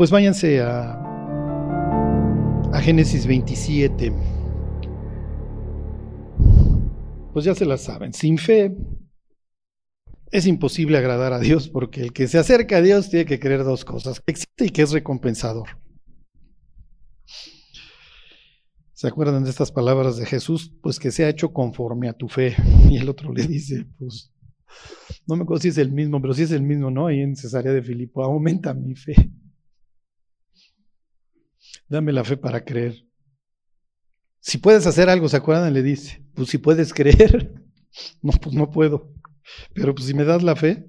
Pues váyanse a, a Génesis 27. Pues ya se la saben, sin fe es imposible agradar a Dios porque el que se acerca a Dios tiene que creer dos cosas, que existe y que es recompensador. ¿Se acuerdan de estas palabras de Jesús? Pues que se ha hecho conforme a tu fe. Y el otro le dice, pues, no me acuerdo si es el mismo, pero si es el mismo, ¿no? Ahí en Cesarea de Filipo, aumenta mi fe. Dame la fe para creer. Si puedes hacer algo, ¿se acuerdan? Le dice, pues si puedes creer. No, pues no puedo. Pero pues si me das la fe.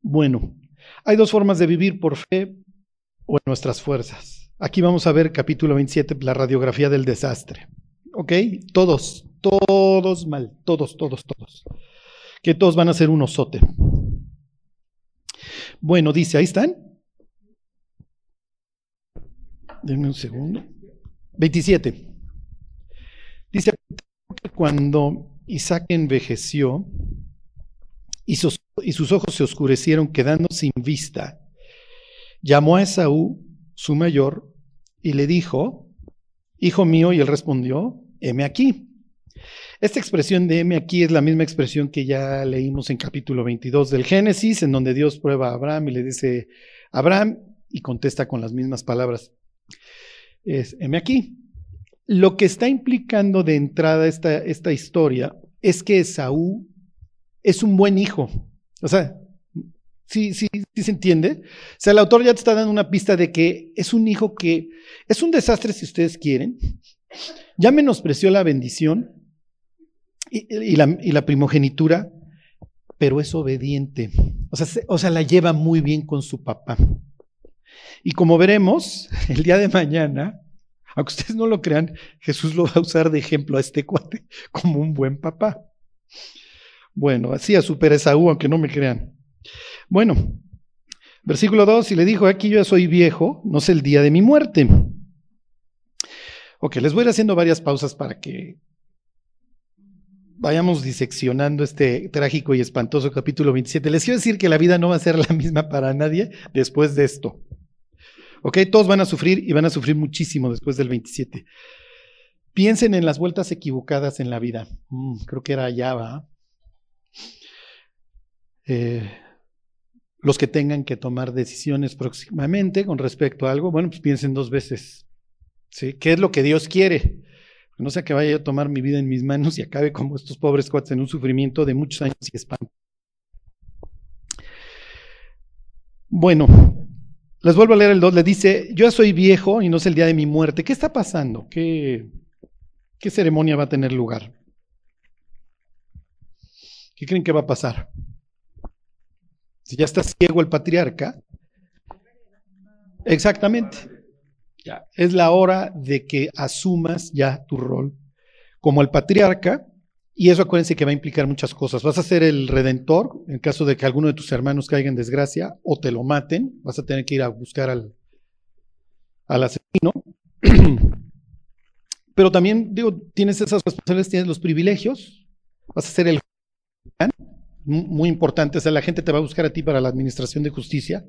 Bueno, hay dos formas de vivir por fe o en nuestras fuerzas. Aquí vamos a ver capítulo 27, la radiografía del desastre. ¿Ok? Todos, todos mal, todos, todos, todos. Que todos van a ser un osote. Bueno, dice, ahí están. Denme un segundo. 27. Dice cuando Isaac envejeció y sus, y sus ojos se oscurecieron quedando sin vista, llamó a Esaú, su mayor, y le dijo, Hijo mío, y él respondió, heme aquí. Esta expresión de heme aquí es la misma expresión que ya leímos en capítulo 22 del Génesis, en donde Dios prueba a Abraham y le dice, Abraham, y contesta con las mismas palabras, es, heme aquí. Lo que está implicando de entrada esta, esta historia es que Esaú es un buen hijo. O sea, sí, sí, sí se entiende. O sea, el autor ya te está dando una pista de que es un hijo que es un desastre si ustedes quieren. Ya menospreció la bendición y, la, primogenitura, pero es obediente. O sea, o sea, la lleva muy bien con su papá. Y como veremos, el día de mañana, aunque ustedes no lo crean, Jesús lo va a usar de ejemplo a este cuate como un buen papá. Bueno, así a super Esaú, aunque no me crean. Bueno, versículo 2, y le dijo, aquí yo soy viejo, no sé el día de mi muerte. Ok, les voy a ir haciendo varias pausas para que vayamos diseccionando este trágico y espantoso capítulo 27. Les quiero decir que la vida no va a ser la misma para nadie después de esto. ¿Ok? Todos van a sufrir y van a sufrir muchísimo después del 27. Piensen en las vueltas equivocadas en la vida. Mm, creo que era allá, ¿va? Eh, los que tengan que tomar decisiones próximamente con respecto a algo, bueno, pues piensen dos veces. ¿sí? ¿Qué es lo que Dios quiere? No sea que vaya a tomar mi vida en mis manos y acabe como estos pobres cuates en un sufrimiento de muchos años y espanto. Bueno, les vuelvo a leer el 2, le dice, yo soy viejo y no es el día de mi muerte. ¿Qué está pasando? ¿Qué, qué ceremonia va a tener lugar? ¿Qué creen que va a pasar? Si ya está ciego el patriarca, exactamente, ya, es la hora de que asumas ya tu rol como el patriarca y eso acuérdense que va a implicar muchas cosas. Vas a ser el redentor en caso de que alguno de tus hermanos caiga en desgracia o te lo maten. Vas a tener que ir a buscar al, al asesino. Pero también, digo, tienes esas responsabilidades, tienes los privilegios. Vas a ser el muy importante. O sea, la gente te va a buscar a ti para la administración de justicia.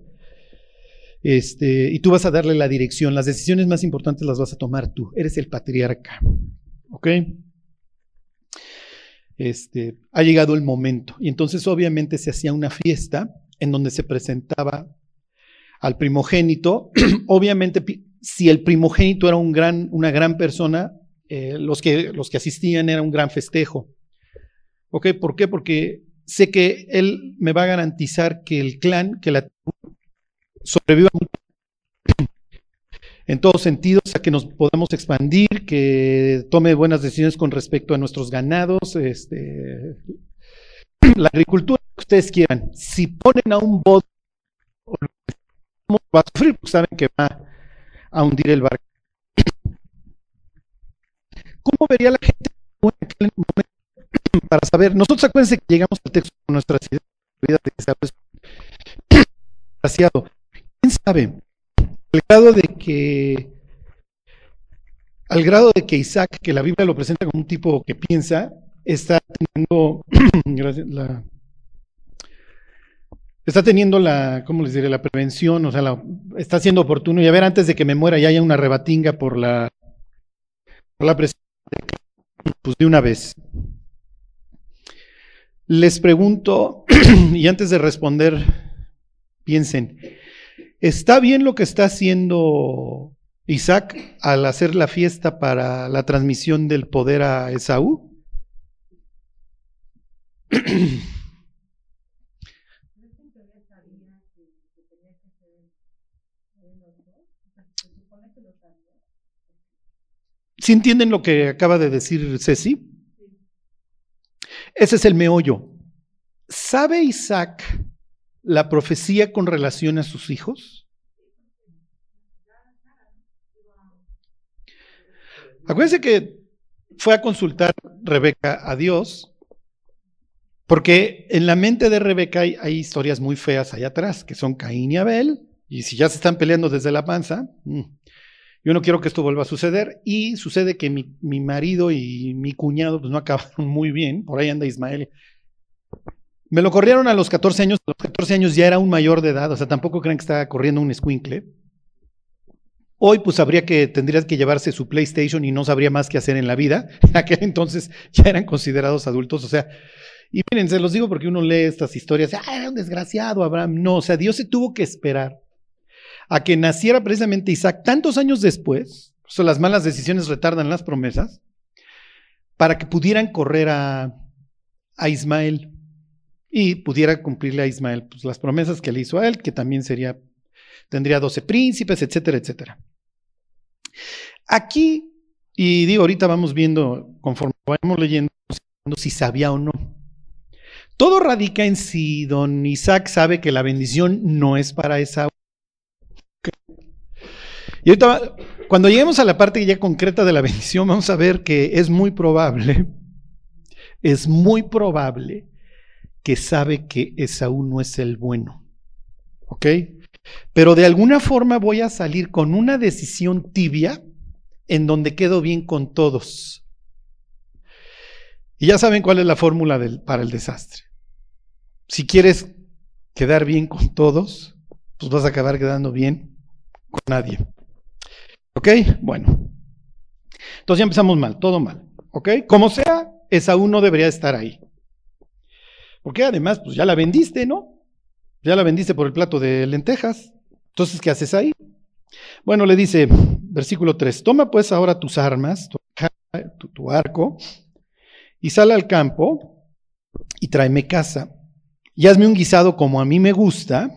Este, y tú vas a darle la dirección. Las decisiones más importantes las vas a tomar tú. Eres el patriarca. ¿Ok? Este, ha llegado el momento. Y entonces obviamente se hacía una fiesta en donde se presentaba al primogénito. obviamente, si el primogénito era un gran, una gran persona, eh, los, que, los que asistían era un gran festejo. ¿Ok? ¿Por qué? Porque sé que él me va a garantizar que el clan, que la sobreviva mucho en todos sentidos, a que nos podamos expandir, que tome buenas decisiones con respecto a nuestros ganados, este, la agricultura que ustedes quieran. Si ponen a un bot, va a sufrir, pues saben que va a hundir el barco. ¿Cómo vería la gente para saber? Nosotros acuérdense que llegamos al texto con nuestras ideas de ¿Quién sabe? Al grado de que al grado de que Isaac, que la Biblia lo presenta como un tipo que piensa, está teniendo la, está teniendo la, ¿cómo les diré? La prevención, o sea, la, está siendo oportuno. Y a ver, antes de que me muera ya haya una rebatinga por la, por la presión, pues de una vez. Les pregunto, y antes de responder, piensen, ¿está bien lo que está haciendo Isaac al hacer la fiesta para la transmisión del poder a Esaú? ¿Sí entienden lo que acaba de decir Ceci? Ese es el meollo. ¿Sabe Isaac la profecía con relación a sus hijos? Acuérdense que fue a consultar Rebeca a Dios, porque en la mente de Rebeca hay, historias muy feas allá atrás, que son Caín y Abel, y si ya se están peleando desde la panza, mm, yo no quiero que esto vuelva a suceder y sucede que mi, marido y mi cuñado pues no acabaron muy bien, por ahí anda Ismael. Me lo corrieron a los 14 años, a los 14 años ya era un mayor de edad, o sea, tampoco creen que estaba corriendo un squinkle. Hoy pues habría que, tendrías que llevarse su PlayStation y no sabría más qué hacer en la vida. En aquel entonces ya eran considerados adultos, o sea, y miren, se los digo porque uno lee estas historias, ah, era un desgraciado Abraham. No, o sea, Dios se tuvo que esperar a que naciera precisamente Isaac tantos años después, son las malas decisiones retardan las promesas, para que pudieran correr a, a Ismael y pudiera cumplirle a Ismael pues, las promesas que le hizo a él, que también sería, tendría doce príncipes, etcétera, etcétera. Aquí, y digo, ahorita vamos viendo, conforme vamos leyendo, si sabía o no. Todo radica en si don Isaac sabe que la bendición no es para esa y ahorita, cuando lleguemos a la parte ya concreta de la bendición, vamos a ver que es muy probable, es muy probable que sabe que Esaú no es el bueno. ¿Ok? Pero de alguna forma voy a salir con una decisión tibia en donde quedo bien con todos. Y ya saben cuál es la fórmula para el desastre. Si quieres quedar bien con todos, pues vas a acabar quedando bien con nadie. ¿Ok? Bueno. Entonces ya empezamos mal, todo mal. ¿Ok? Como sea, Esaú no debería estar ahí. Porque además, pues ya la vendiste, ¿no? Ya la vendiste por el plato de lentejas. Entonces, ¿qué haces ahí? Bueno, le dice, versículo 3, toma pues ahora tus armas, tu, tu arco, y sal al campo y tráeme casa. Y hazme un guisado como a mí me gusta,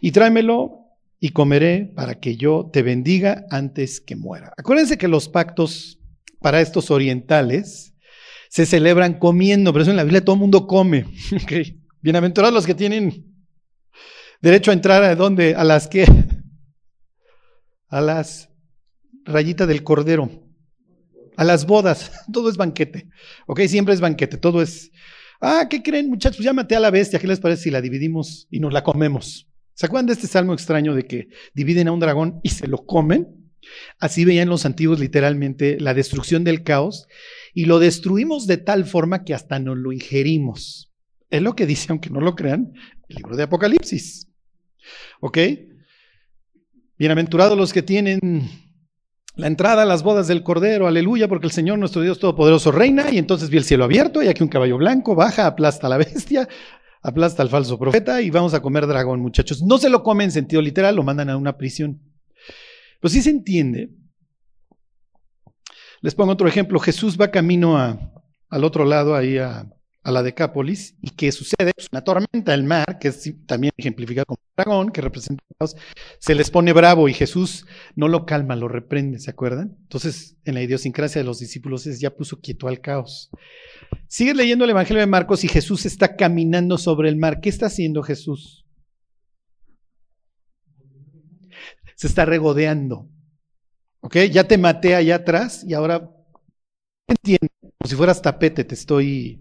y tráemelo y comeré para que yo te bendiga antes que muera. Acuérdense que los pactos para estos orientales se celebran comiendo, pero eso en la Biblia todo el mundo come. Bienaventurados los que tienen derecho a entrar a dónde, a las que, a las rayitas del cordero, a las bodas, todo es banquete. Ok, siempre es banquete, todo es. Ah, ¿qué creen, muchachos? Pues ya maté a la bestia, ¿qué les parece si la dividimos y nos la comemos? ¿Se acuerdan de este salmo extraño de que dividen a un dragón y se lo comen? Así veían los antiguos literalmente la destrucción del caos y lo destruimos de tal forma que hasta nos lo ingerimos. Es lo que dice, aunque no lo crean, el libro de Apocalipsis. ¿Ok? Bienaventurados los que tienen la entrada a las bodas del Cordero, aleluya, porque el Señor nuestro Dios Todopoderoso reina y entonces vi el cielo abierto y aquí un caballo blanco baja, aplasta a la bestia, aplasta al falso profeta y vamos a comer dragón, muchachos. No se lo comen en sentido literal, lo mandan a una prisión. Pues sí se entiende. Les pongo otro ejemplo. Jesús va camino al otro lado, ahí a, la Decápolis, y ¿qué sucede? Pues una tormenta, el mar, que es también ejemplificado como dragón, que representa se les pone bravo y Jesús no lo calma, lo reprende, ¿se acuerdan? Entonces, en la idiosincrasia de los discípulos es ya puso quieto al caos. Sigues leyendo el Evangelio de Marcos y Jesús está caminando sobre el mar. ¿Qué está haciendo Jesús? Se está regodeando. ¿Ok? Ya te maté allá atrás y ahora entiendo, como si fueras tapete, te estoy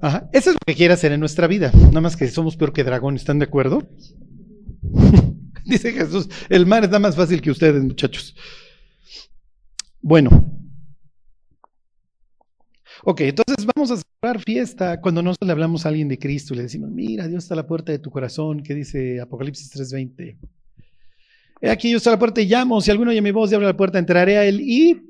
Ajá. Eso es lo que quiere hacer en nuestra vida. Nada más que somos peor que dragón, ¿están de acuerdo? Dice Jesús, el mar está más fácil que ustedes, muchachos. Bueno. Ok, entonces vamos a celebrar fiesta cuando nosotros le hablamos a alguien de Cristo y le decimos, mira, Dios está a la puerta de tu corazón, que dice Apocalipsis 3:20. He aquí yo estoy a la puerta y llamo, si alguno oye mi voz y abre la puerta, entraré a él y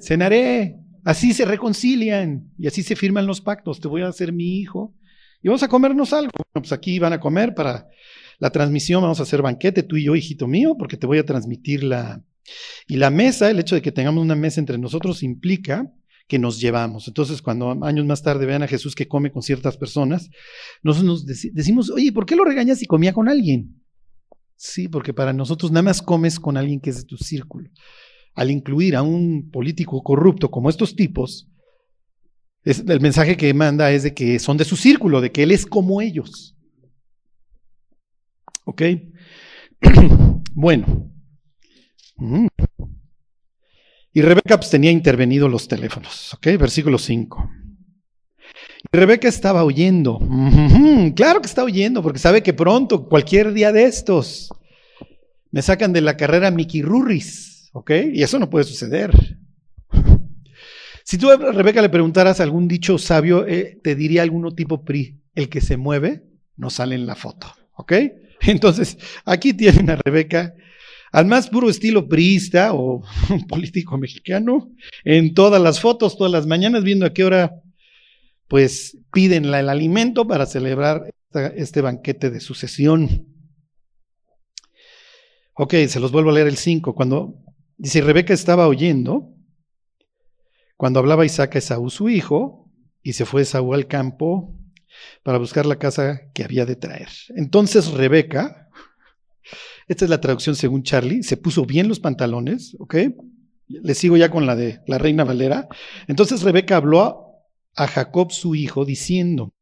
cenaré. Así se reconcilian y así se firman los pactos. Te voy a hacer mi hijo y vamos a comernos algo. Bueno, pues aquí van a comer para la transmisión, vamos a hacer banquete, tú y yo, hijito mío, porque te voy a transmitir la... Y la mesa, el hecho de que tengamos una mesa entre nosotros implica que nos llevamos. Entonces, cuando años más tarde vean a Jesús que come con ciertas personas, nosotros nos decimos, oye, ¿por qué lo regañas si comía con alguien? Sí, porque para nosotros nada más comes con alguien que es de tu círculo. Al incluir a un político corrupto como estos tipos, el mensaje que manda es de que son de su círculo, de que él es como ellos. ¿Ok? bueno. Y Rebeca pues, tenía intervenido los teléfonos. ¿Ok? Versículo 5. Rebeca estaba oyendo. Claro que está oyendo, porque sabe que pronto, cualquier día de estos, me sacan de la carrera Mickey Rurris. ¿Ok? Y eso no puede suceder. Si tú a Rebeca le preguntaras algún dicho sabio, eh, te diría alguno tipo PRI. El que se mueve no sale en la foto. ¿Ok? Entonces, aquí tienen a Rebeca al más puro estilo priista o político mexicano, en todas las fotos, todas las mañanas, viendo a qué hora pues piden el alimento para celebrar este banquete de sucesión. Ok, se los vuelvo a leer el 5. Cuando dice Rebeca estaba oyendo, cuando hablaba Isaac a Esaú, su hijo, y se fue Esaú al campo para buscar la casa que había de traer. Entonces Rebeca, esta es la traducción según Charlie, se puso bien los pantalones, ¿ok? Le sigo ya con la de la reina Valera. Entonces Rebeca habló a Jacob su hijo, diciendo,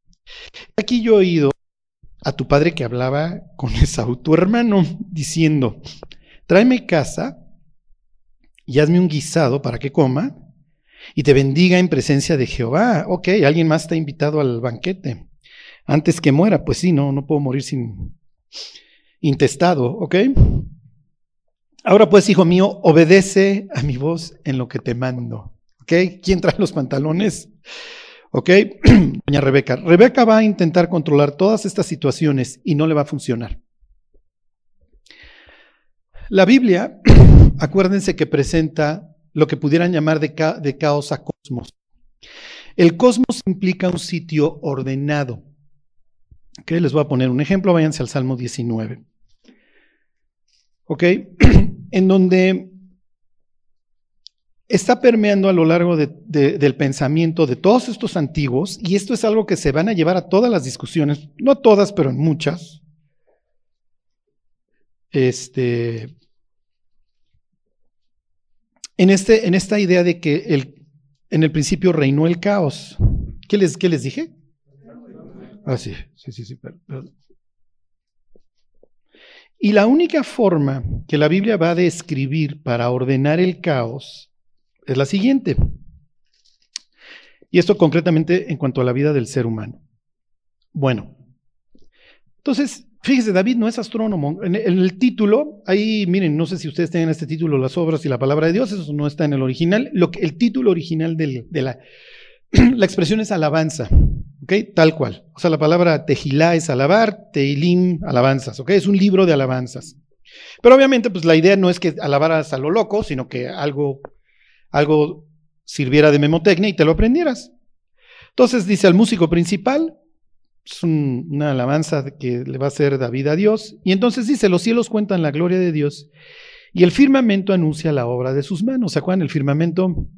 aquí yo he oído a tu padre que hablaba con Esaú, tu hermano, diciendo, tráeme casa y hazme un guisado para que coma y te bendiga en presencia de Jehová. Ok, alguien más está invitado al banquete. Antes que muera, pues sí, no, no puedo morir sin intestado, ok. Ahora pues, hijo mío, obedece a mi voz en lo que te mando. ¿Ok? ¿Quién trae los pantalones? ¿Ok? Doña Rebeca. Rebeca va a intentar controlar todas estas situaciones y no le va a funcionar. La Biblia, acuérdense que presenta lo que pudieran llamar de, caos a cosmos. El cosmos implica un sitio ordenado. ¿Ok? Les voy a poner un ejemplo, váyanse al Salmo 19. ¿Ok? en donde está permeando a lo largo del pensamiento de todos estos antiguos, y esto es algo que se van a llevar a todas las discusiones, no todas, pero en muchas. Este, en, este, en esta idea de que el, en el principio reinó el caos. ¿Qué les, qué les dije? Ah, sí, sí, sí, sí. Y la única forma que la Biblia va a describir para ordenar el caos es la siguiente. Y esto concretamente en cuanto a la vida del ser humano. Bueno, entonces, fíjese, David no es astrónomo. En el título, ahí miren, no sé si ustedes tienen este título, las obras y la palabra de Dios, eso no está en el original. Lo que, el título original de la, la expresión es alabanza, ¿ok? Tal cual. O sea, la palabra tejilá es alabar, teilim, alabanzas, ¿ok? Es un libro de alabanzas. Pero obviamente, pues la idea no es que alabaras a lo loco, sino que algo algo sirviera de memotecnia y te lo aprendieras. Entonces dice al músico principal, es una alabanza que le va a hacer David a Dios, y entonces dice, los cielos cuentan la gloria de Dios y el firmamento anuncia la obra de sus manos. ¿Se acuerdan? El firmamento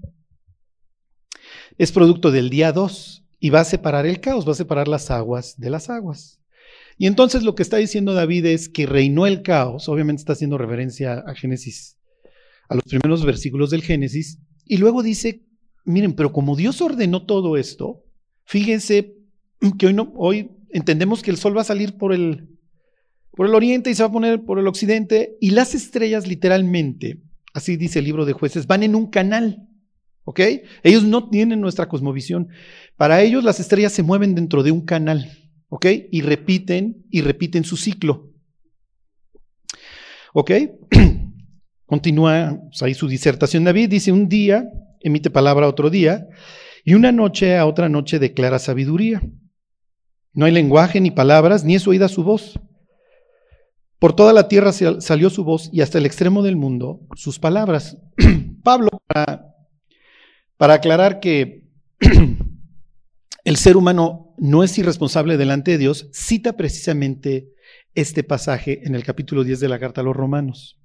es producto del día 2 y va a separar el caos, va a separar las aguas de las aguas. Y entonces lo que está diciendo David es que reinó el caos, obviamente está haciendo referencia a Génesis a los primeros versículos del Génesis, y luego dice, miren, pero como Dios ordenó todo esto, fíjense que hoy, hoy entendemos que el sol va a salir por el, por el oriente y se va a poner por el occidente, y las estrellas literalmente, así dice el libro de jueces, van en un canal. ¿Ok? Ellos no tienen nuestra cosmovisión. Para ellos las estrellas se mueven dentro de un canal. ¿Ok? Y repiten y repiten su ciclo. ¿Ok? Continúa pues, ahí su disertación David, dice un día, emite palabra otro día, Y una noche a otra noche declara sabiduría. No hay lenguaje ni palabras, ni es oída su voz. Por toda la tierra salió su voz y hasta el extremo del mundo sus palabras. Pablo, para, para aclarar que el ser humano no es irresponsable delante de Dios, cita precisamente este pasaje en el capítulo 10 de la carta a los romanos.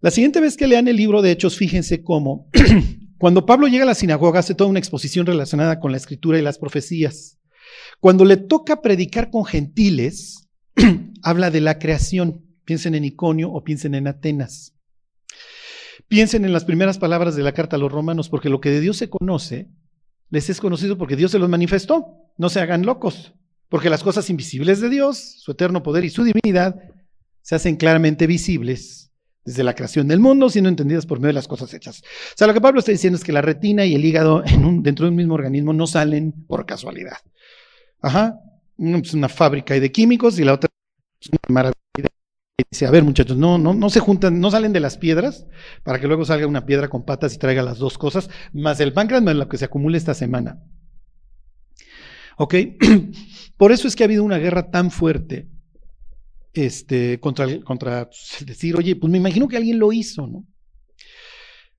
La siguiente vez que lean el libro de Hechos, fíjense cómo cuando Pablo llega a la sinagoga hace toda una exposición relacionada con la escritura y las profecías. Cuando le toca predicar con gentiles, habla de la creación. Piensen en Iconio o piensen en Atenas. Piensen en las primeras palabras de la carta a los romanos, porque lo que de Dios se conoce, les es conocido porque Dios se los manifestó. No se hagan locos, porque las cosas invisibles de Dios, su eterno poder y su divinidad, se hacen claramente visibles desde la creación del mundo, siendo entendidas por medio de las cosas hechas. O sea, lo que Pablo está diciendo es que la retina y el hígado dentro de un mismo organismo no salen por casualidad. Ajá, es una fábrica de químicos y la otra es una maravilla. Dice, a ver muchachos, no, no, no se juntan, no salen de las piedras para que luego salga una piedra con patas y traiga las dos cosas, más el páncreas más lo que se acumule esta semana. ¿Ok? Por eso es que ha habido una guerra tan fuerte este, contra, contra decir, oye, pues me imagino que alguien lo hizo, ¿no?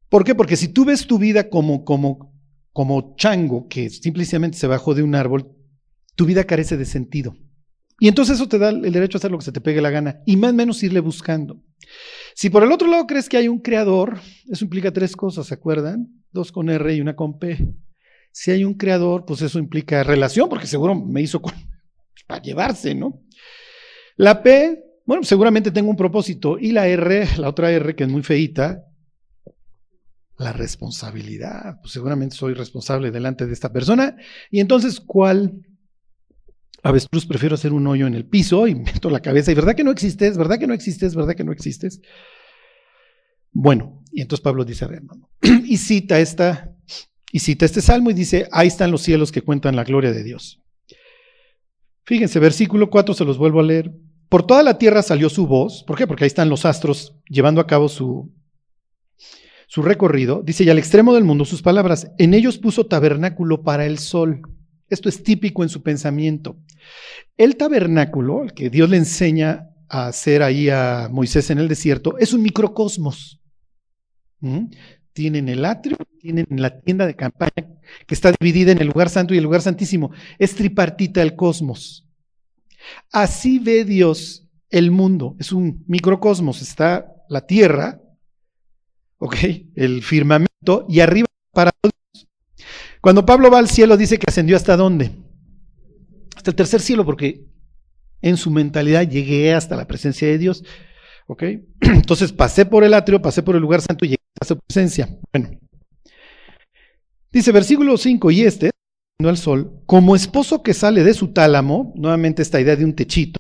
¿Por qué? Porque si tú ves tu vida como, como, como chango que simplemente se bajó de un árbol, tu vida carece de sentido. Y entonces eso te da el derecho a hacer lo que se te pegue la gana y más o menos irle buscando. Si por el otro lado crees que hay un creador, eso implica tres cosas, ¿se acuerdan? Dos con R y una con P. Si hay un creador, pues eso implica relación, porque seguro me hizo para llevarse, ¿no? La P, bueno, seguramente tengo un propósito. Y la R, la otra R, que es muy feita, la responsabilidad. Pues seguramente soy responsable delante de esta persona. Y entonces, ¿cuál avestruz prefiero hacer un hoyo en el piso y meto la cabeza. ¿Y verdad que no existes? ¿Verdad que no existes? ¿Verdad que no existes? Bueno, y entonces Pablo dice, a hermano, y cita esta, y cita este salmo y dice, ahí están los cielos que cuentan la gloria de Dios. Fíjense, versículo 4 se los vuelvo a leer. Por toda la tierra salió su voz. ¿Por qué? Porque ahí están los astros llevando a cabo su, su recorrido. Dice, y al extremo del mundo sus palabras. En ellos puso tabernáculo para el sol. Esto es típico en su pensamiento. El tabernáculo, el que Dios le enseña a hacer ahí a Moisés en el desierto, es un microcosmos. ¿Mm? Tienen el atrio, tienen la tienda de campaña que está dividida en el lugar santo y el lugar santísimo. Es tripartita el cosmos. Así ve Dios el mundo. Es un microcosmos. Está la tierra, ¿ok? El firmamento y arriba para cuando Pablo va al cielo dice que ascendió hasta dónde? Hasta el tercer cielo, porque en su mentalidad llegué hasta la presencia de Dios. ¿Ok? Entonces pasé por el atrio, pasé por el lugar santo y llegué hasta su presencia. Bueno. Dice versículo 5, y este, al sol, como esposo que sale de su tálamo, nuevamente esta idea de un techito,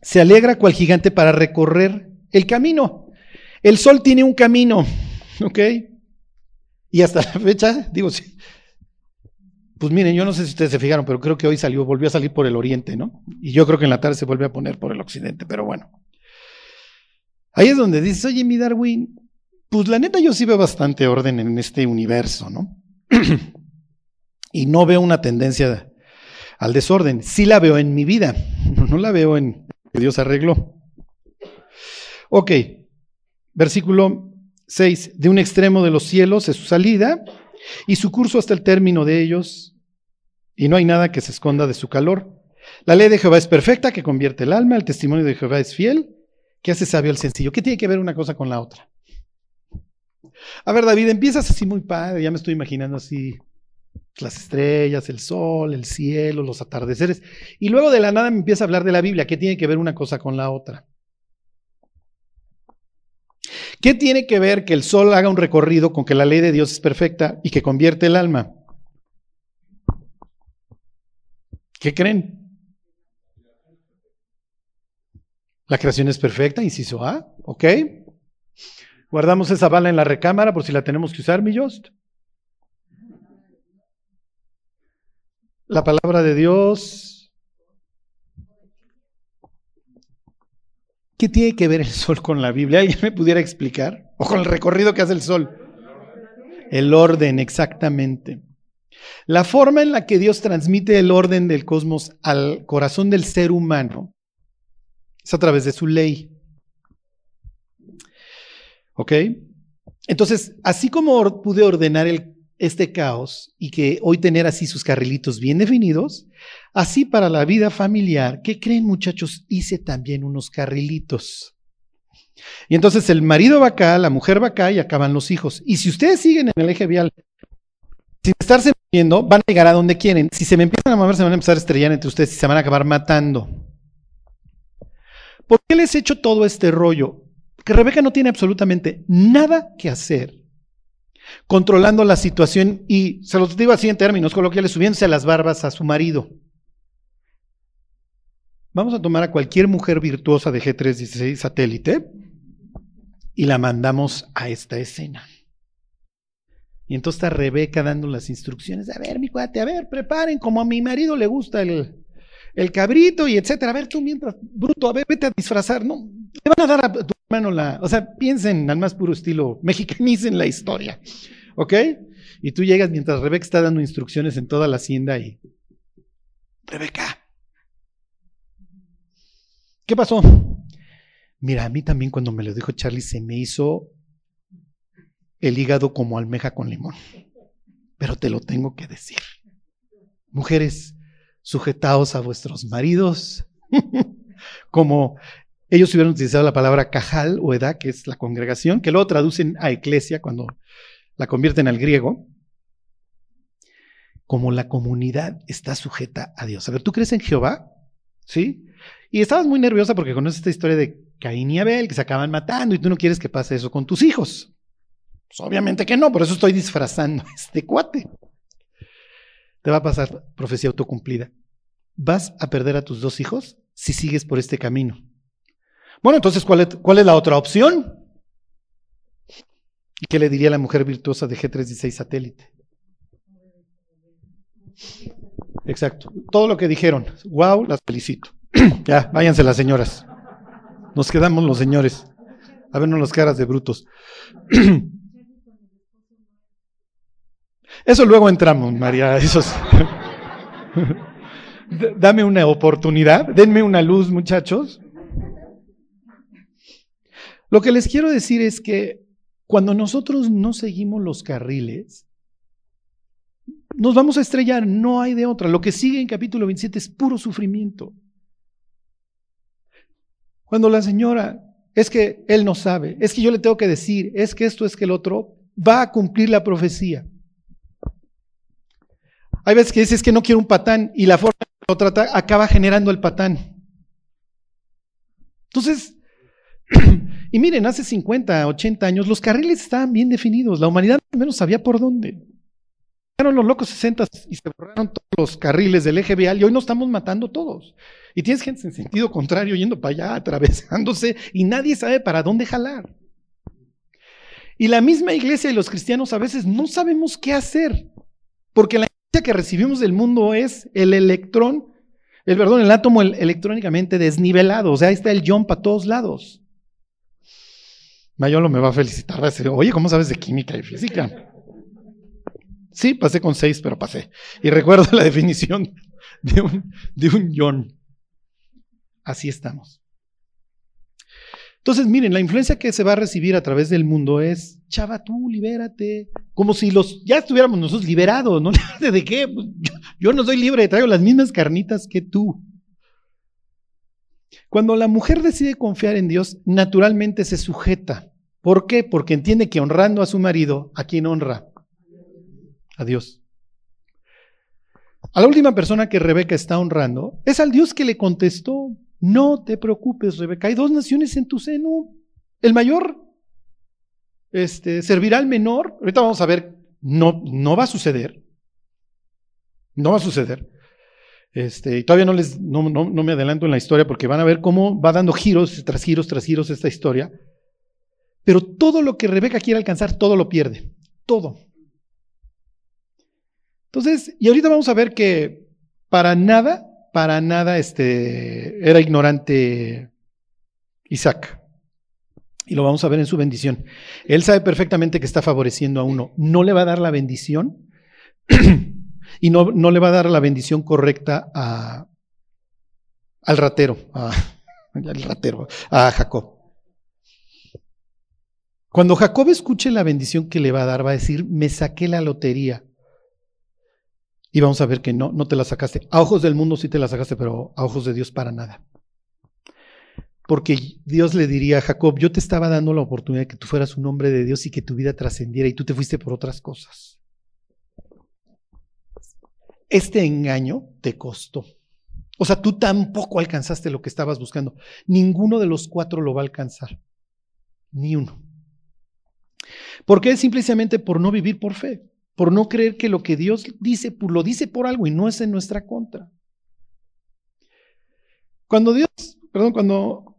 se alegra cual gigante para recorrer el camino. El sol tiene un camino, ¿ok? Y hasta la fecha, digo, sí. Pues miren, yo no sé si ustedes se fijaron, pero creo que hoy salió, volvió a salir por el oriente, ¿no? Y yo creo que en la tarde se vuelve a poner por el occidente, pero bueno. Ahí es donde dices, oye, mi Darwin, pues la neta yo sí veo bastante orden en este universo, ¿no? y no veo una tendencia al desorden. Sí la veo en mi vida, no la veo en que Dios arregló. Ok, versículo 6. De un extremo de los cielos es su salida y su curso hasta el término de ellos, y no hay nada que se esconda de su calor. La ley de Jehová es perfecta, que convierte el alma, el testimonio de Jehová es fiel, que hace sabio el sencillo. ¿Qué tiene que ver una cosa con la otra? A ver, David, empiezas así muy padre, ya me estoy imaginando así las estrellas, el sol, el cielo, los atardeceres, y luego de la nada me empieza a hablar de la Biblia. ¿Qué tiene que ver una cosa con la otra? ¿Qué tiene que ver que el sol haga un recorrido con que la ley de Dios es perfecta y que convierte el alma? ¿Qué creen? La creación es perfecta, inciso A, ¿ok? Guardamos esa bala en la recámara por si la tenemos que usar, mi Just. La palabra de Dios ¿Qué tiene que ver el sol con la Biblia? ¿Alguien me pudiera explicar? ¿O con el recorrido que hace el sol? El orden, exactamente. La forma en la que Dios transmite el orden del cosmos al corazón del ser humano es a través de su ley. ¿Ok? Entonces, así como pude ordenar el, este caos y que hoy tener así sus carrilitos bien definidos, así para la vida familiar, ¿qué creen muchachos? Hice también unos carrilitos. Y entonces el marido va acá, la mujer va acá y acaban los hijos. Y si ustedes siguen en el eje vial, sin estarse moviendo, van a llegar a donde quieren. Si se me empiezan a mover, se van a empezar a estrellar entre ustedes y se van a acabar matando. ¿Por qué les he hecho todo este rollo? Que Rebeca no tiene absolutamente nada que hacer controlando la situación y se los digo así en términos coloquiales, subiéndose las barbas a su marido. Vamos a tomar a cualquier mujer virtuosa de G316 satélite y la mandamos a esta escena. Y entonces está Rebeca dando las instrucciones. A ver, mi cuate, a ver, preparen como a mi marido le gusta el, el cabrito y etcétera. A ver, tú mientras, bruto, a ver, vete a disfrazar. No, le van a dar a tu hermano la. O sea, piensen al más puro estilo, mexicanicen la historia. ¿Ok? Y tú llegas mientras Rebeca está dando instrucciones en toda la hacienda y. Rebeca. ¿Qué pasó? Mira, a mí también cuando me lo dijo Charlie se me hizo el hígado como almeja con limón. Pero te lo tengo que decir. Mujeres, sujetaos a vuestros maridos, como ellos hubieran utilizado la palabra cajal o edad, que es la congregación, que luego traducen a eclesia cuando la convierten al griego, como la comunidad está sujeta a Dios. A ver, ¿tú crees en Jehová? ¿Sí? Y estabas muy nerviosa porque conoces esta historia de Caín y Abel que se acaban matando y tú no quieres que pase eso con tus hijos. Pues obviamente que no, por eso estoy disfrazando este cuate. Te va a pasar profecía autocumplida. Vas a perder a tus dos hijos si sigues por este camino. Bueno, entonces, ¿cuál es, la otra opción? ¿Y qué le diría la mujer virtuosa de G316 satélite? Exacto. Todo lo que dijeron. Wow, las felicito. ya, váyanse las señoras. Nos quedamos los señores. A vernos las caras de brutos. Eso luego entramos, María. Eso Dame una oportunidad, denme una luz, muchachos. Lo que les quiero decir es que cuando nosotros no seguimos los carriles, nos vamos a estrellar, no hay de otra. Lo que sigue en capítulo 27 es puro sufrimiento. Cuando la señora, es que él no sabe, es que yo le tengo que decir, es que esto, es que el otro, va a cumplir la profecía. Hay veces que dices que no quiero un patán y la forma que lo trata acaba generando el patán. Entonces, y miren, hace 50, 80 años los carriles estaban bien definidos, la humanidad al menos sabía por dónde. Llegaron los locos 60 y se borraron todos los carriles del eje vial y hoy nos estamos matando todos. Y tienes gente en sentido contrario yendo para allá, atravesándose y nadie sabe para dónde jalar. Y la misma iglesia y los cristianos a veces no sabemos qué hacer, porque la que recibimos del mundo es el electrón, el perdón, el átomo electrónicamente desnivelado, o sea, ahí está el jump a todos lados. Mayolo me va a felicitar, a decir, oye, ¿cómo sabes de química y física? Sí, pasé con seis, pero pasé. Y recuerdo la definición de un, de un ion. Así estamos. Entonces, miren, la influencia que se va a recibir a través del mundo es, chava, tú libérate, como si los ya estuviéramos nosotros liberados, ¿no? ¿De qué? Pues, yo, no soy libre, traigo las mismas carnitas que tú. Cuando la mujer decide confiar en Dios, naturalmente se sujeta. ¿Por qué? Porque entiende que honrando a su marido, ¿a quién honra? A Dios. A la última persona que Rebeca está honrando es al Dios que le contestó. No te preocupes, Rebeca. Hay dos naciones en tu seno. El mayor este, servirá al menor. Ahorita vamos a ver, no, no va a suceder. No va a suceder. Este, y todavía no, les, no, me adelanto en la historia porque van a ver cómo va dando giros tras giros tras giros esta historia. Pero todo lo que Rebeca quiere alcanzar, todo lo pierde. Todo. Entonces, y ahorita vamos a ver que para nada para nada este, era ignorante Isaac. Y lo vamos a ver en su bendición. Él sabe perfectamente que está favoreciendo a uno. No le va a dar la bendición y no, no le va a dar la bendición correcta a, al ratero, a, al ratero, a Jacob. Cuando Jacob escuche la bendición que le va a dar, va a decir, me saqué la lotería. Y vamos a ver que no, no te la sacaste. A ojos del mundo sí te la sacaste, pero a ojos de Dios para nada. Porque Dios le diría a Jacob, yo te estaba dando la oportunidad de que tú fueras un hombre de Dios y que tu vida trascendiera y tú te fuiste por otras cosas. Este engaño te costó. O sea, tú tampoco alcanzaste lo que estabas buscando. Ninguno de los cuatro lo va a alcanzar. Ni uno. ¿Por qué? Simplemente por no vivir por fe, por no creer que lo que Dios dice, lo dice por algo y no es en nuestra contra. Cuando Dios, perdón, cuando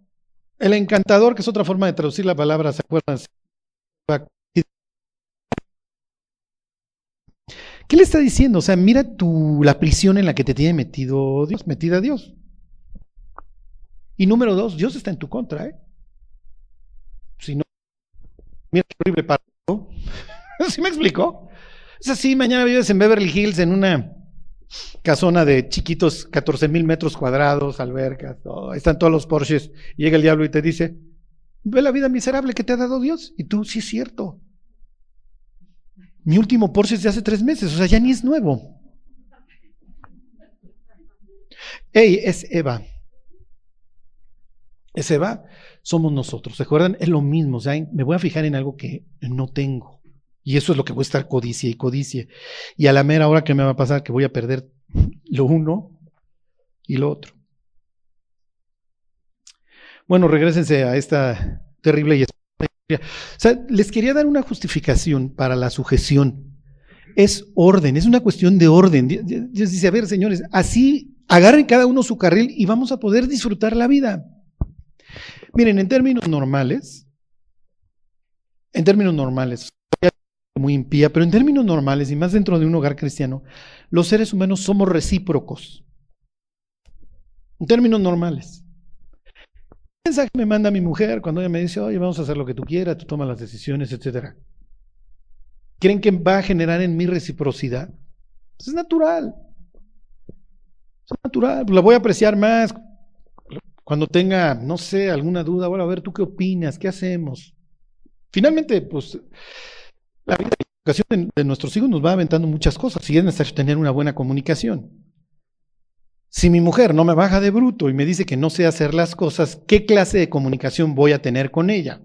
el encantador, que es otra forma de traducir la palabra, ¿se acuerdan? ¿Qué le está diciendo? O sea, mira tu, la prisión en la que te tiene metido Dios, metida Dios. Y número dos, Dios está en tu contra, ¿eh? Si no, mira qué horrible para. ¿Sí me explicó? Es así, mañana vives en Beverly Hills en una casona de chiquitos, 14 mil metros cuadrados, albercas, están todos los Porsches. Llega el diablo y te dice, ve la vida miserable que te ha dado Dios. Y tú, sí es cierto. Mi último Porsche es de hace tres meses, o sea, ya ni es nuevo. Ey, es Eva. Es Eva, somos nosotros. ¿Se acuerdan? Es lo mismo. O sea, me voy a fijar en algo que no tengo. Y eso es lo que voy a estar codicia y codicia. Y a la mera hora que me va a pasar, que voy a perder lo uno y lo otro. Bueno, regresense a esta terrible y o sea, les quería dar una justificación para la sujeción. Es orden, es una cuestión de orden. Dios dice, a ver, señores, así agarren cada uno su carril y vamos a poder disfrutar la vida. Miren, en términos normales, en términos normales, muy impía, pero en términos normales y más dentro de un hogar cristiano, los seres humanos somos recíprocos. En términos normales mensaje me manda mi mujer cuando ella me dice, oye, vamos a hacer lo que tú quieras, tú tomas las decisiones, etcétera? ¿Creen que va a generar en mí reciprocidad? Pues es natural. Es natural. La voy a apreciar más cuando tenga, no sé, alguna duda. Bueno, a ver, ¿tú qué opinas? ¿Qué hacemos? Finalmente, pues, la vida y la educación de, nuestros hijos nos va aventando muchas cosas y es necesario tener una buena comunicación. Si mi mujer no me baja de bruto y me dice que no sé hacer las cosas, ¿qué clase de comunicación voy a tener con ella?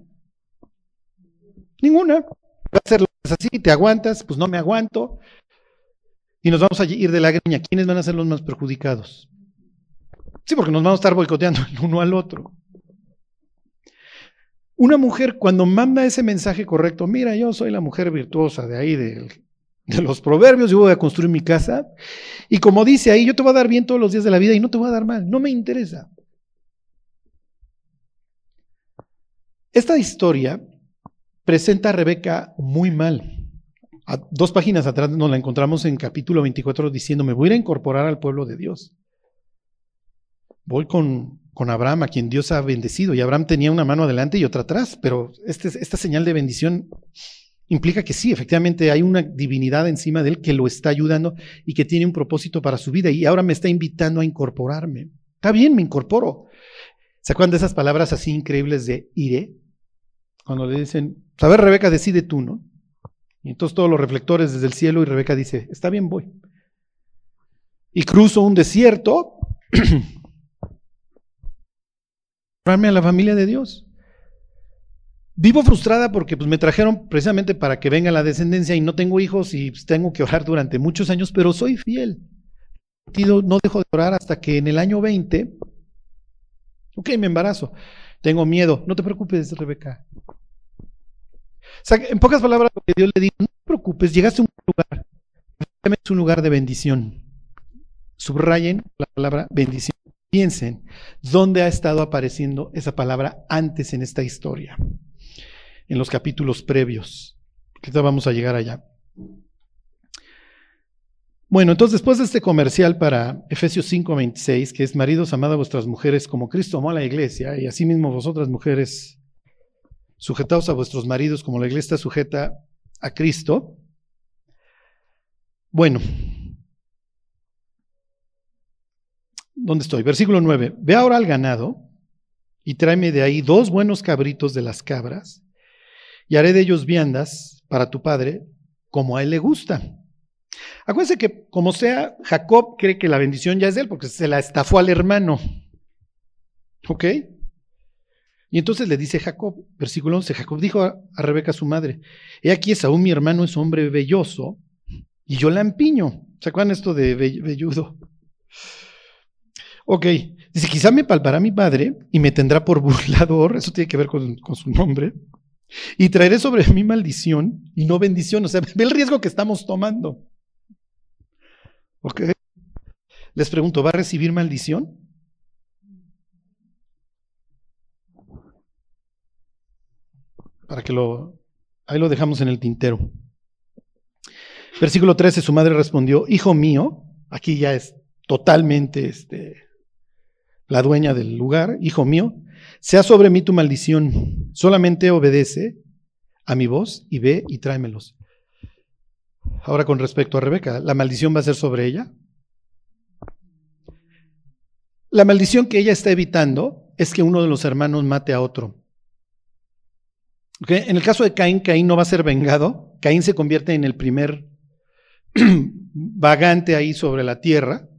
Ninguna. Va a ser así, te aguantas, pues no me aguanto. Y nos vamos a ir de la greña. ¿Quiénes van a ser los más perjudicados? Sí, porque nos vamos a estar boicoteando el uno al otro. Una mujer cuando manda ese mensaje correcto, mira, yo soy la mujer virtuosa de ahí, de los proverbios, yo voy a construir mi casa. Y como dice ahí, yo te voy a dar bien todos los días de la vida y no te voy a dar mal, no me interesa. Esta historia presenta a Rebeca muy mal. A dos páginas atrás nos la encontramos en capítulo 24 diciendo, me voy a incorporar al pueblo de Dios. Voy con, con Abraham, a quien Dios ha bendecido, y Abraham tenía una mano adelante y otra atrás, pero este, esta señal de bendición implica que sí, efectivamente hay una divinidad encima de él que lo está ayudando y que tiene un propósito para su vida y ahora me está invitando a incorporarme. Está bien, me incorporo. ¿Se acuerdan de esas palabras así increíbles de iré? Cuando le dicen, a ver, Rebeca, decide tú, ¿no? Y entonces todos los reflectores desde el cielo y Rebeca dice, está bien, voy. Y cruzo un desierto, a la familia de Dios. Vivo frustrada porque pues, me trajeron precisamente para que venga la descendencia y no tengo hijos y pues, tengo que orar durante muchos años, pero soy fiel. No dejo de orar hasta que en el año 20, ok, me embarazo, tengo miedo. No te preocupes, Rebeca. en pocas palabras, lo que Dios le dijo, no te preocupes, llegaste a un lugar, es un lugar de bendición. Subrayen la palabra bendición. Piensen dónde ha estado apareciendo esa palabra antes en esta historia en los capítulos previos. Ahorita vamos a llegar allá. Bueno, entonces después de este comercial para Efesios 5:26, que es maridos amad a vuestras mujeres como Cristo amó a la iglesia, y asimismo vosotras mujeres sujetaos a vuestros maridos como la iglesia está sujeta a Cristo. Bueno, ¿dónde estoy? Versículo 9. Ve ahora al ganado y tráeme de ahí dos buenos cabritos de las cabras y haré de ellos viandas para tu padre como a él le gusta. Acuérdense que como sea, Jacob cree que la bendición ya es de él porque se la estafó al hermano. ¿Ok? Y entonces le dice Jacob, versículo 11, Jacob dijo a, Rebeca su madre, he aquí aún mi hermano es hombre velloso y yo la empiño. ¿Se acuerdan esto de velludo? Ok, dice, quizá me palpará mi padre y me tendrá por burlador, eso tiene que ver con, con su nombre, y traeré sobre mí maldición y no bendición. O sea, ve el riesgo que estamos tomando. ¿Ok? Les pregunto, ¿va a recibir maldición? Para que lo... Ahí lo dejamos en el tintero. Versículo 13, su madre respondió, hijo mío, aquí ya es totalmente este, la dueña del lugar, hijo mío, sea sobre mí tu maldición, solamente obedece a mi voz y ve y tráemelos. Ahora con respecto a Rebeca, ¿la maldición va a ser sobre ella? La maldición que ella está evitando es que uno de los hermanos mate a otro. En el caso de Caín, Caín no va a ser vengado. Caín se convierte en el primer vagante ahí sobre la tierra.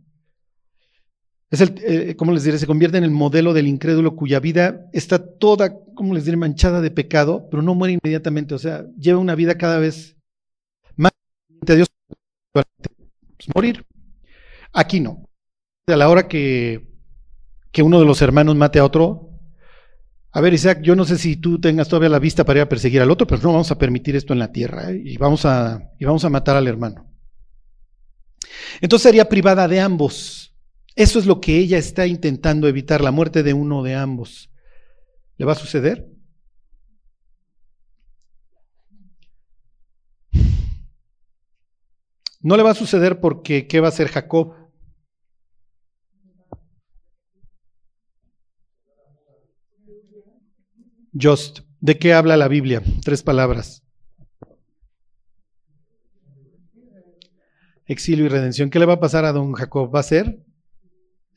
Es el, eh, ¿cómo les diré? Se convierte en el modelo del incrédulo cuya vida está toda, ¿cómo les diré? Manchada de pecado, pero no muere inmediatamente. O sea, lleva una vida cada vez más a Dios pues, morir. Aquí no. A la hora que, que uno de los hermanos mate a otro, a ver, Isaac, yo no sé si tú tengas todavía la vista para ir a perseguir al otro, pero no vamos a permitir esto en la tierra ¿eh? y, vamos a, y vamos a matar al hermano. Entonces sería privada de ambos. Eso es lo que ella está intentando evitar, la muerte de uno de ambos. ¿Le va a suceder? No le va a suceder porque ¿qué va a hacer Jacob? Just. ¿De qué habla la Biblia? Tres palabras. Exilio y redención. ¿Qué le va a pasar a don Jacob? Va a ser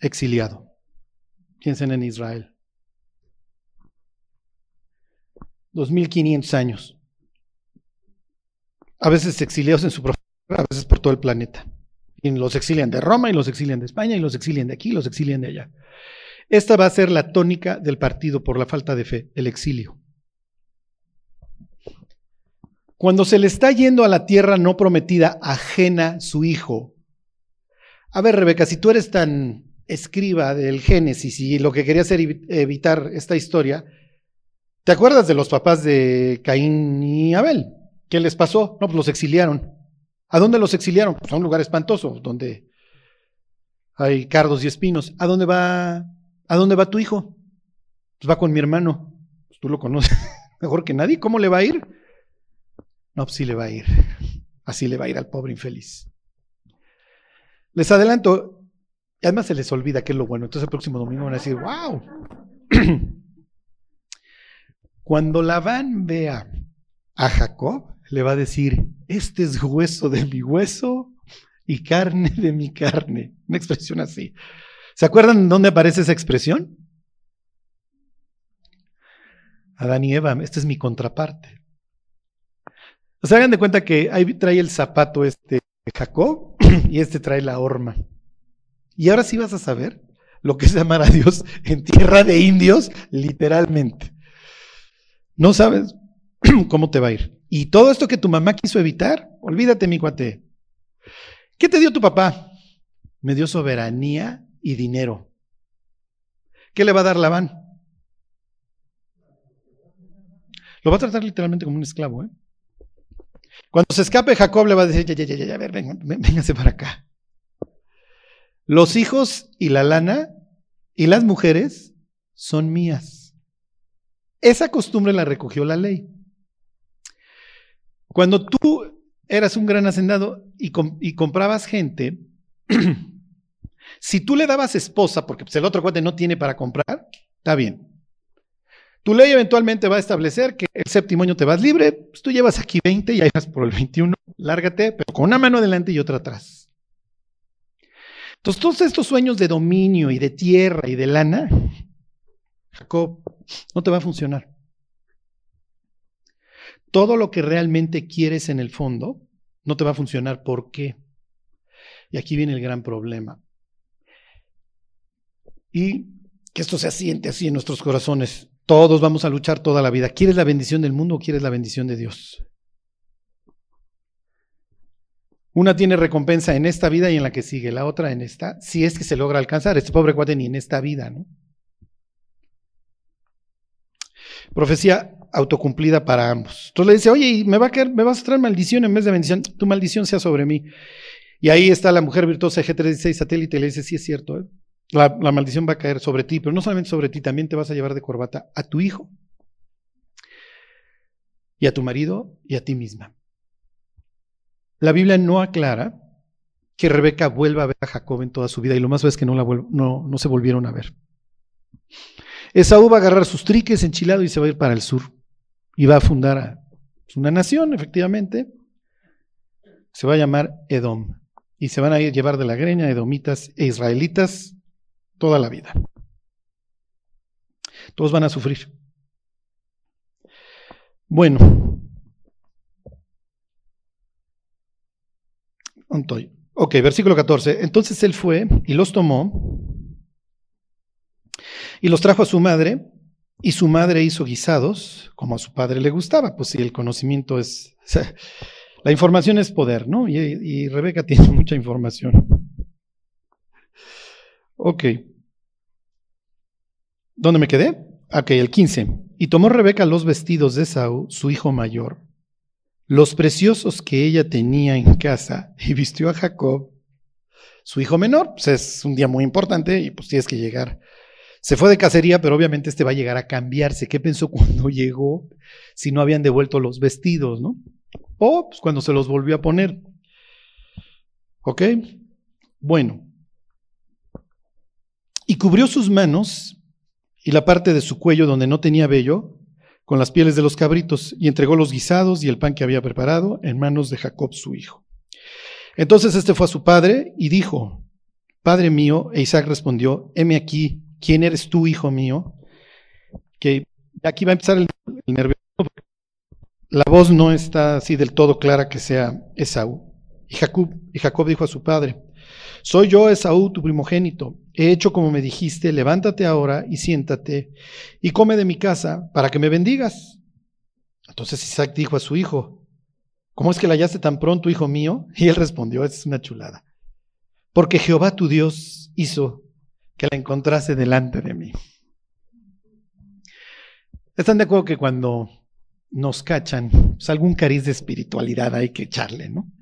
exiliado. Piensen en Israel. 2500 años. A veces exiliados en su profesión, a veces por todo el planeta. Y los exilian de Roma y los exilian de España y los exilian de aquí y los exilian de allá. Esta va a ser la tónica del partido por la falta de fe, el exilio. Cuando se le está yendo a la tierra no prometida, ajena su hijo. A ver, Rebeca, si tú eres tan escriba del Génesis y lo que quería hacer evitar esta historia, ¿te acuerdas de los papás de Caín y Abel? ¿Qué les pasó? No, pues los exiliaron. ¿A dónde los exiliaron? Pues a un lugar espantoso, donde hay cardos y espinos. ¿A dónde va, a dónde va tu hijo? Pues va con mi hermano. Pues tú lo conoces mejor que nadie. ¿Cómo le va a ir? No, pues sí le va a ir. Así le va a ir al pobre infeliz. Les adelanto, y además se les olvida que es lo bueno. Entonces el próximo domingo van a decir, wow. Cuando Labán vea a Jacob, le va a decir, este es hueso de mi hueso y carne de mi carne. Una expresión así. ¿Se acuerdan dónde aparece esa expresión? Adán y Eva, esta es mi contraparte. O sea, hagan de cuenta que ahí trae el zapato este Jacob y este trae la horma. Y ahora sí vas a saber lo que es amar a Dios en tierra de indios, literalmente. No sabes cómo te va a ir. Y todo esto que tu mamá quiso evitar, olvídate, mi cuate. ¿Qué te dio tu papá? Me dio soberanía y dinero. ¿Qué le va a dar Labán? Lo va a tratar literalmente como un esclavo. ¿eh? Cuando se escape, Jacob le va a decir, ya, ya, ya, ya, a ver, véngase para acá. Los hijos y la lana y las mujeres son mías. Esa costumbre la recogió la ley. Cuando tú eras un gran hacendado y, comprabas gente, si tú le dabas esposa, porque pues, el otro cuate no tiene para comprar, está bien. Tu ley eventualmente va a establecer que el séptimo año te vas libre, pues tú llevas aquí 20 y ahí vas por el 21, lárgate, pero con una mano adelante y otra atrás. Entonces, todos estos sueños de dominio y de tierra y de lana, Jacob, no te va a funcionar. Todo lo que realmente quieres en el fondo no te va a funcionar. ¿Por qué? Y aquí viene el gran problema. Y que esto se asiente así en nuestros corazones. Todos vamos a luchar toda la vida. ¿Quieres la bendición del mundo o quieres la bendición de Dios? Una tiene recompensa en esta vida y en la que sigue, la otra en esta, si es que se logra alcanzar. Este pobre cuate ni en esta vida, ¿no? Profecía autocumplida para ambos. Entonces le dice, oye, me, va a caer, me vas a traer maldición en vez de bendición, tu maldición sea sobre mí. Y ahí está la mujer virtuosa G36 satélite, le dice, sí es cierto, ¿eh? la, la maldición va a caer sobre ti, pero no solamente sobre ti, también te vas a llevar de corbata a tu hijo y a tu marido y a ti misma. La Biblia no aclara que Rebeca vuelva a ver a Jacob en toda su vida y lo más es que no, la no, no se volvieron a ver. Esaú va a agarrar sus triques enchilado y se va a ir para el sur y va a fundar una nación, efectivamente. Se va a llamar Edom y se van a ir llevar de la greña edomitas e israelitas toda la vida. Todos van a sufrir. Bueno. Ok, versículo 14. Entonces él fue y los tomó y los trajo a su madre y su madre hizo guisados como a su padre le gustaba. Pues si el conocimiento es... la información es poder, ¿no? Y, y Rebeca tiene mucha información. Ok. ¿Dónde me quedé? Ok, el 15. Y tomó Rebeca los vestidos de Saúl, su hijo mayor, los preciosos que ella tenía en casa, y vistió a Jacob, su hijo menor. Pues es un día muy importante y pues tienes que llegar. Se fue de cacería, pero obviamente este va a llegar a cambiarse. ¿Qué pensó cuando llegó si no habían devuelto los vestidos, no? O pues, cuando se los volvió a poner. ¿Ok? Bueno, y cubrió sus manos y la parte de su cuello donde no tenía vello con las pieles de los cabritos y entregó los guisados y el pan que había preparado en manos de Jacob su hijo. Entonces este fue a su padre y dijo, Padre mío, e Isaac respondió, heme aquí, ¿quién eres tú, hijo mío? Que aquí va a empezar el, el nervioso, la voz no está así del todo clara que sea Esaú. Y y Jacob dijo a su padre, soy yo, Esaú, tu primogénito. He hecho como me dijiste, levántate ahora y siéntate y come de mi casa para que me bendigas. Entonces Isaac dijo a su hijo, ¿cómo es que la hallaste tan pronto, hijo mío? Y él respondió, es una chulada. Porque Jehová tu Dios hizo que la encontrase delante de mí. ¿Están de acuerdo que cuando nos cachan, pues algún cariz de espiritualidad hay que echarle, ¿no?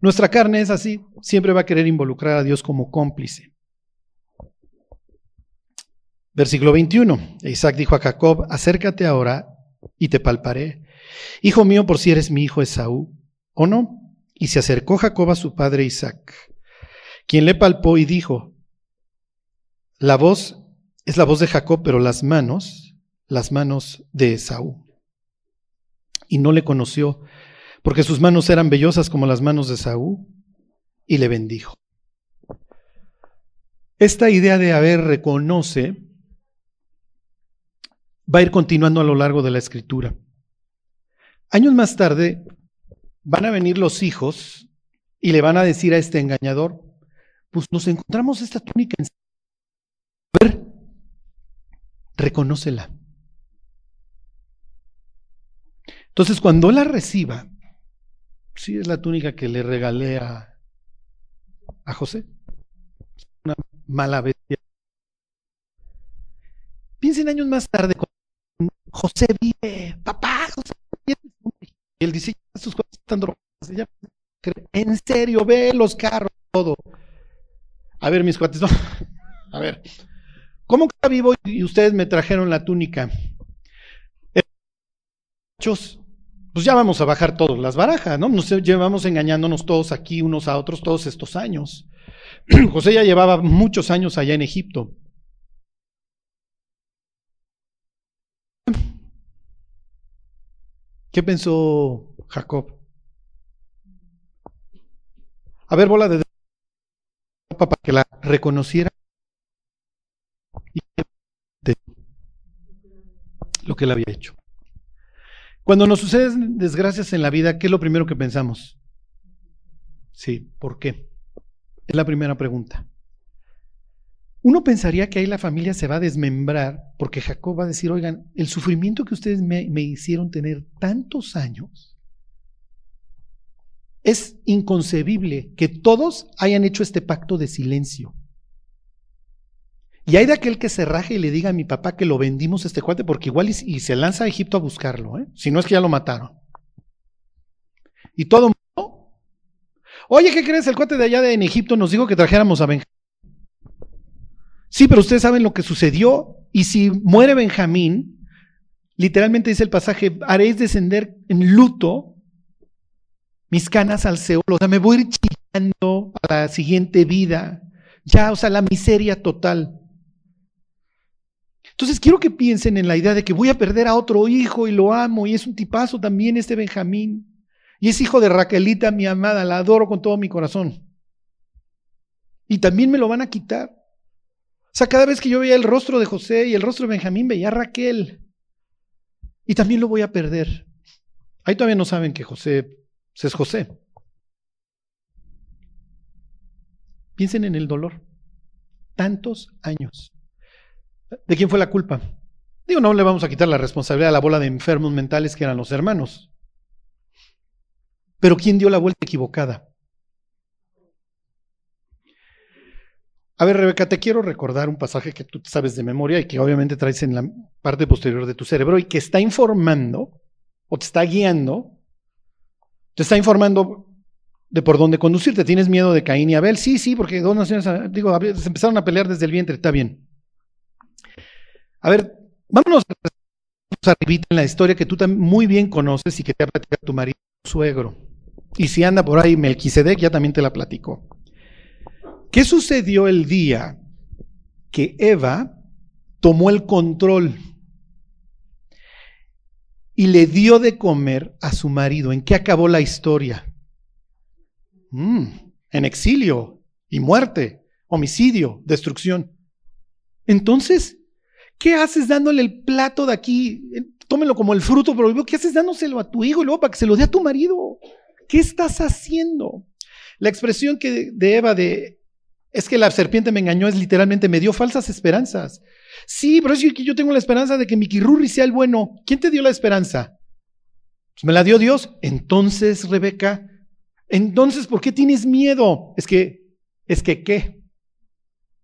Nuestra carne es así, siempre va a querer involucrar a Dios como cómplice. Versículo 21. Isaac dijo a Jacob, acércate ahora y te palparé. Hijo mío, por si eres mi hijo Esaú, ¿o no? Y se acercó Jacob a su padre Isaac, quien le palpó y dijo, la voz es la voz de Jacob, pero las manos, las manos de Esaú. Y no le conoció porque sus manos eran vellosas como las manos de Saúl, y le bendijo. Esta idea de haber reconoce va a ir continuando a lo largo de la escritura. Años más tarde van a venir los hijos y le van a decir a este engañador, pues nos encontramos esta túnica en... A ver, reconócela. Entonces, cuando la reciba, Sí, es la túnica que le regalé a, a José. Una mala bestia. Piensen años más tarde, José vive, papá, José vive. Y él dice, sus cosas están drogadas. En serio, ve los carros, todo. A ver, mis cuates, no. A ver, ¿cómo está vivo y ustedes me trajeron la túnica? Hechos pues ya vamos a bajar todos las barajas, ¿no? Nos llevamos engañándonos todos aquí unos a otros todos estos años. José ya llevaba muchos años allá en Egipto. ¿Qué pensó Jacob? A ver, bola de para que la reconociera y lo que él había hecho. Cuando nos suceden desgracias en la vida, ¿qué es lo primero que pensamos? Sí, ¿por qué? Es la primera pregunta. Uno pensaría que ahí la familia se va a desmembrar porque Jacob va a decir, oigan, el sufrimiento que ustedes me, hicieron tener tantos años, es inconcebible que todos hayan hecho este pacto de silencio. Y hay de aquel que se raje y le diga a mi papá que lo vendimos este cuate porque igual y, se lanza a Egipto a buscarlo, ¿eh? si no es que ya lo mataron. Y todo mundo, oye, ¿qué crees? El cuate de allá de en Egipto nos dijo que trajéramos a Benjamín. Sí, pero ustedes saben lo que sucedió. Y si muere Benjamín, literalmente dice el pasaje, haréis descender en luto mis canas al Seol. O sea, me voy a ir chillando a la siguiente vida. Ya, o sea, la miseria total. Entonces quiero que piensen en la idea de que voy a perder a otro hijo y lo amo y es un tipazo también este Benjamín. Y es hijo de Raquelita, mi amada, la adoro con todo mi corazón. Y también me lo van a quitar. O sea, cada vez que yo veía el rostro de José y el rostro de Benjamín, veía a Raquel. Y también lo voy a perder. Ahí todavía no saben que José pues, es José. Piensen en el dolor. Tantos años. ¿De quién fue la culpa? Digo, no le vamos a quitar la responsabilidad a la bola de enfermos mentales que eran los hermanos. Pero ¿quién dio la vuelta equivocada? A ver, Rebeca, te quiero recordar un pasaje que tú sabes de memoria y que obviamente traes en la parte posterior de tu cerebro y que está informando o te está guiando, te está informando de por dónde conducirte. ¿Tienes miedo de Caín y Abel? Sí, sí, porque dos naciones, digo, se empezaron a pelear desde el vientre, está bien. A ver, vámonos arribita en la historia que tú muy bien conoces y que te ha platicado tu marido suegro. Y si anda por ahí Melquisedec, ya también te la platicó. ¿Qué sucedió el día que Eva tomó el control y le dio de comer a su marido? ¿En qué acabó la historia? Mm, en exilio y muerte, homicidio, destrucción. Entonces, ¿Qué haces dándole el plato de aquí? Tómelo como el fruto prohibido. ¿Qué haces dándoselo a tu hijo y luego para que se lo dé a tu marido? ¿Qué estás haciendo? La expresión que de Eva de es que la serpiente me engañó es literalmente me dio falsas esperanzas. Sí, pero es que yo tengo la esperanza de que mi Kirurri sea el bueno. ¿Quién te dio la esperanza? Pues me la dio Dios. Entonces, Rebeca, entonces, ¿por qué tienes miedo? Es que, es que, ¿qué?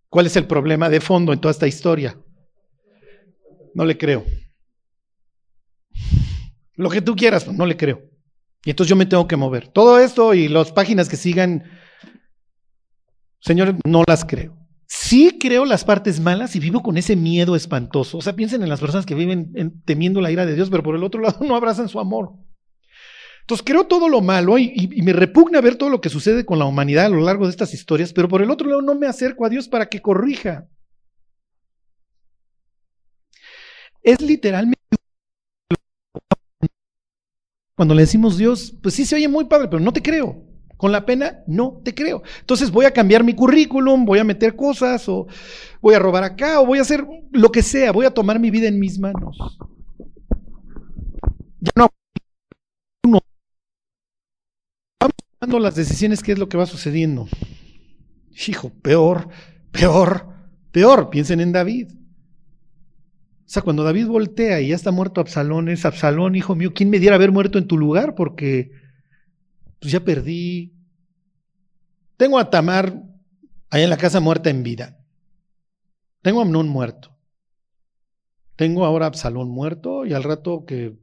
¿Cuál es el problema de fondo en toda esta historia? No le creo. Lo que tú quieras, no le creo. Y entonces yo me tengo que mover. Todo esto y las páginas que sigan, señores, no las creo. Sí creo las partes malas y vivo con ese miedo espantoso. O sea, piensen en las personas que viven temiendo la ira de Dios, pero por el otro lado no abrazan su amor. Entonces creo todo lo malo y, y, me repugna ver todo lo que sucede con la humanidad a lo largo de estas historias, pero por el otro lado no me acerco a Dios para que corrija. es literalmente cuando le decimos Dios, pues sí se oye muy padre, pero no te creo. Con la pena, no te creo. Entonces voy a cambiar mi currículum, voy a meter cosas, o voy a robar acá, o voy a hacer lo que sea, voy a tomar mi vida en mis manos. Ya no. Vamos tomando las decisiones, ¿qué es lo que va sucediendo? Hijo, peor, peor, peor. Piensen en David. O sea, cuando David voltea y ya está muerto Absalón, es Absalón, hijo mío, ¿quién me diera haber muerto en tu lugar? Porque pues ya perdí. Tengo a Tamar ahí en la casa muerta en vida. Tengo a Amnón muerto. Tengo ahora a Absalón muerto y al rato que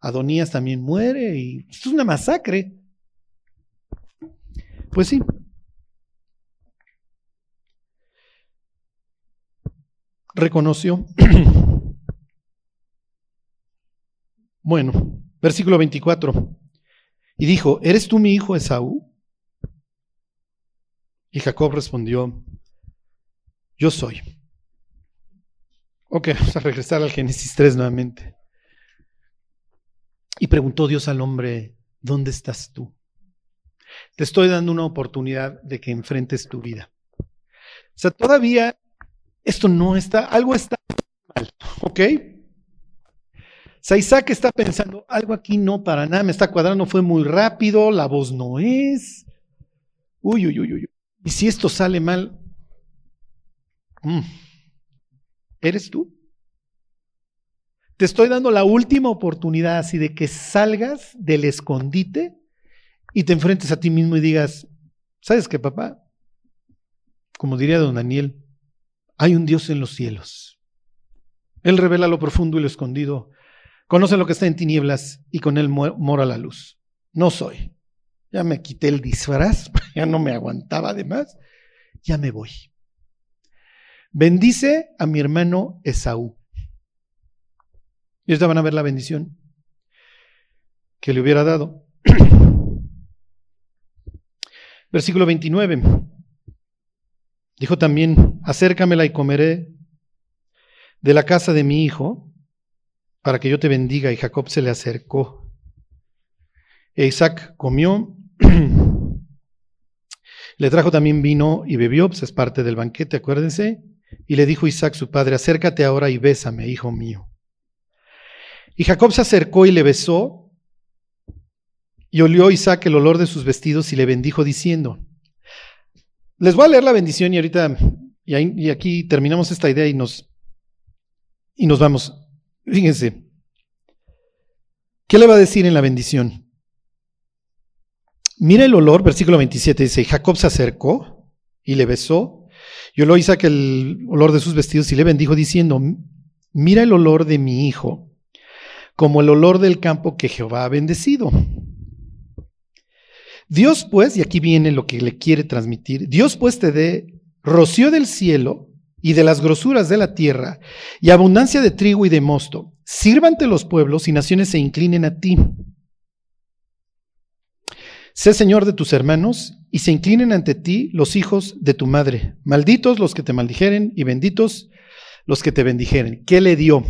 Adonías también muere y esto es una masacre. Pues sí, reconoció. bueno, versículo 24. Y dijo, ¿eres tú mi hijo Esaú? Y Jacob respondió, yo soy. Ok, vamos a regresar al Génesis 3 nuevamente. Y preguntó Dios al hombre, ¿dónde estás tú? Te estoy dando una oportunidad de que enfrentes tu vida. O sea, todavía esto no está, algo está mal, ¿ok? Isaac está pensando, algo aquí no para nada, me está cuadrando, fue muy rápido, la voz no es. Uy, uy, uy, uy. Y si esto sale mal, mm, ¿eres tú? Te estoy dando la última oportunidad así de que salgas del escondite y te enfrentes a ti mismo y digas, ¿sabes qué, papá? Como diría don Daniel, hay un Dios en los cielos. Él revela lo profundo y lo escondido, conoce lo que está en tinieblas y con él mora la luz. No soy. Ya me quité el disfraz, ya no me aguantaba además, ya me voy. Bendice a mi hermano Esaú. Y ahorita van a ver la bendición que le hubiera dado. Versículo 29. Dijo también, acércamela y comeré de la casa de mi hijo para que yo te bendiga. Y Jacob se le acercó. E Isaac comió, le trajo también vino y bebió, pues es parte del banquete, acuérdense. Y le dijo Isaac su padre, acércate ahora y bésame, hijo mío. Y Jacob se acercó y le besó, y olió Isaac el olor de sus vestidos y le bendijo diciendo, les voy a leer la bendición y ahorita, y, aquí terminamos esta idea y nos, y nos vamos. Fíjense, ¿qué le va a decir en la bendición? Mira el olor, versículo 27 dice, Jacob se acercó y le besó, y olió Isaac el olor de sus vestidos y le bendijo diciendo, mira el olor de mi hijo como el olor del campo que Jehová ha bendecido. Dios pues, y aquí viene lo que le quiere transmitir, Dios pues te dé rocío del cielo y de las grosuras de la tierra y abundancia de trigo y de mosto. Sírvante los pueblos y naciones se inclinen a ti. Sé Señor de tus hermanos y se inclinen ante ti los hijos de tu madre. Malditos los que te maldijeren y benditos los que te bendijeren. ¿Qué le dio?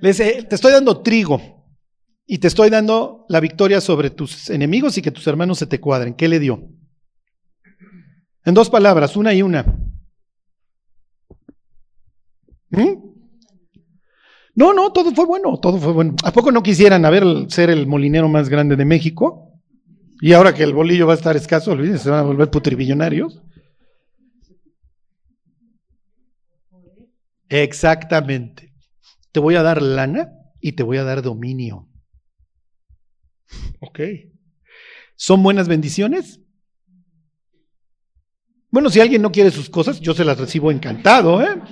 te estoy dando trigo y te estoy dando la victoria sobre tus enemigos y que tus hermanos se te cuadren. ¿Qué le dio? En dos palabras, una y una. ¿Mm? No, no, todo fue bueno, todo fue bueno. ¿A poco no quisieran haber ser el molinero más grande de México? Y ahora que el bolillo va a estar escaso, olvídense, se van a volver putribillonarios. Exactamente te voy a dar lana y te voy a dar dominio. Ok. ¿Son buenas bendiciones? Bueno, si alguien no quiere sus cosas, yo se las recibo encantado, ¿eh?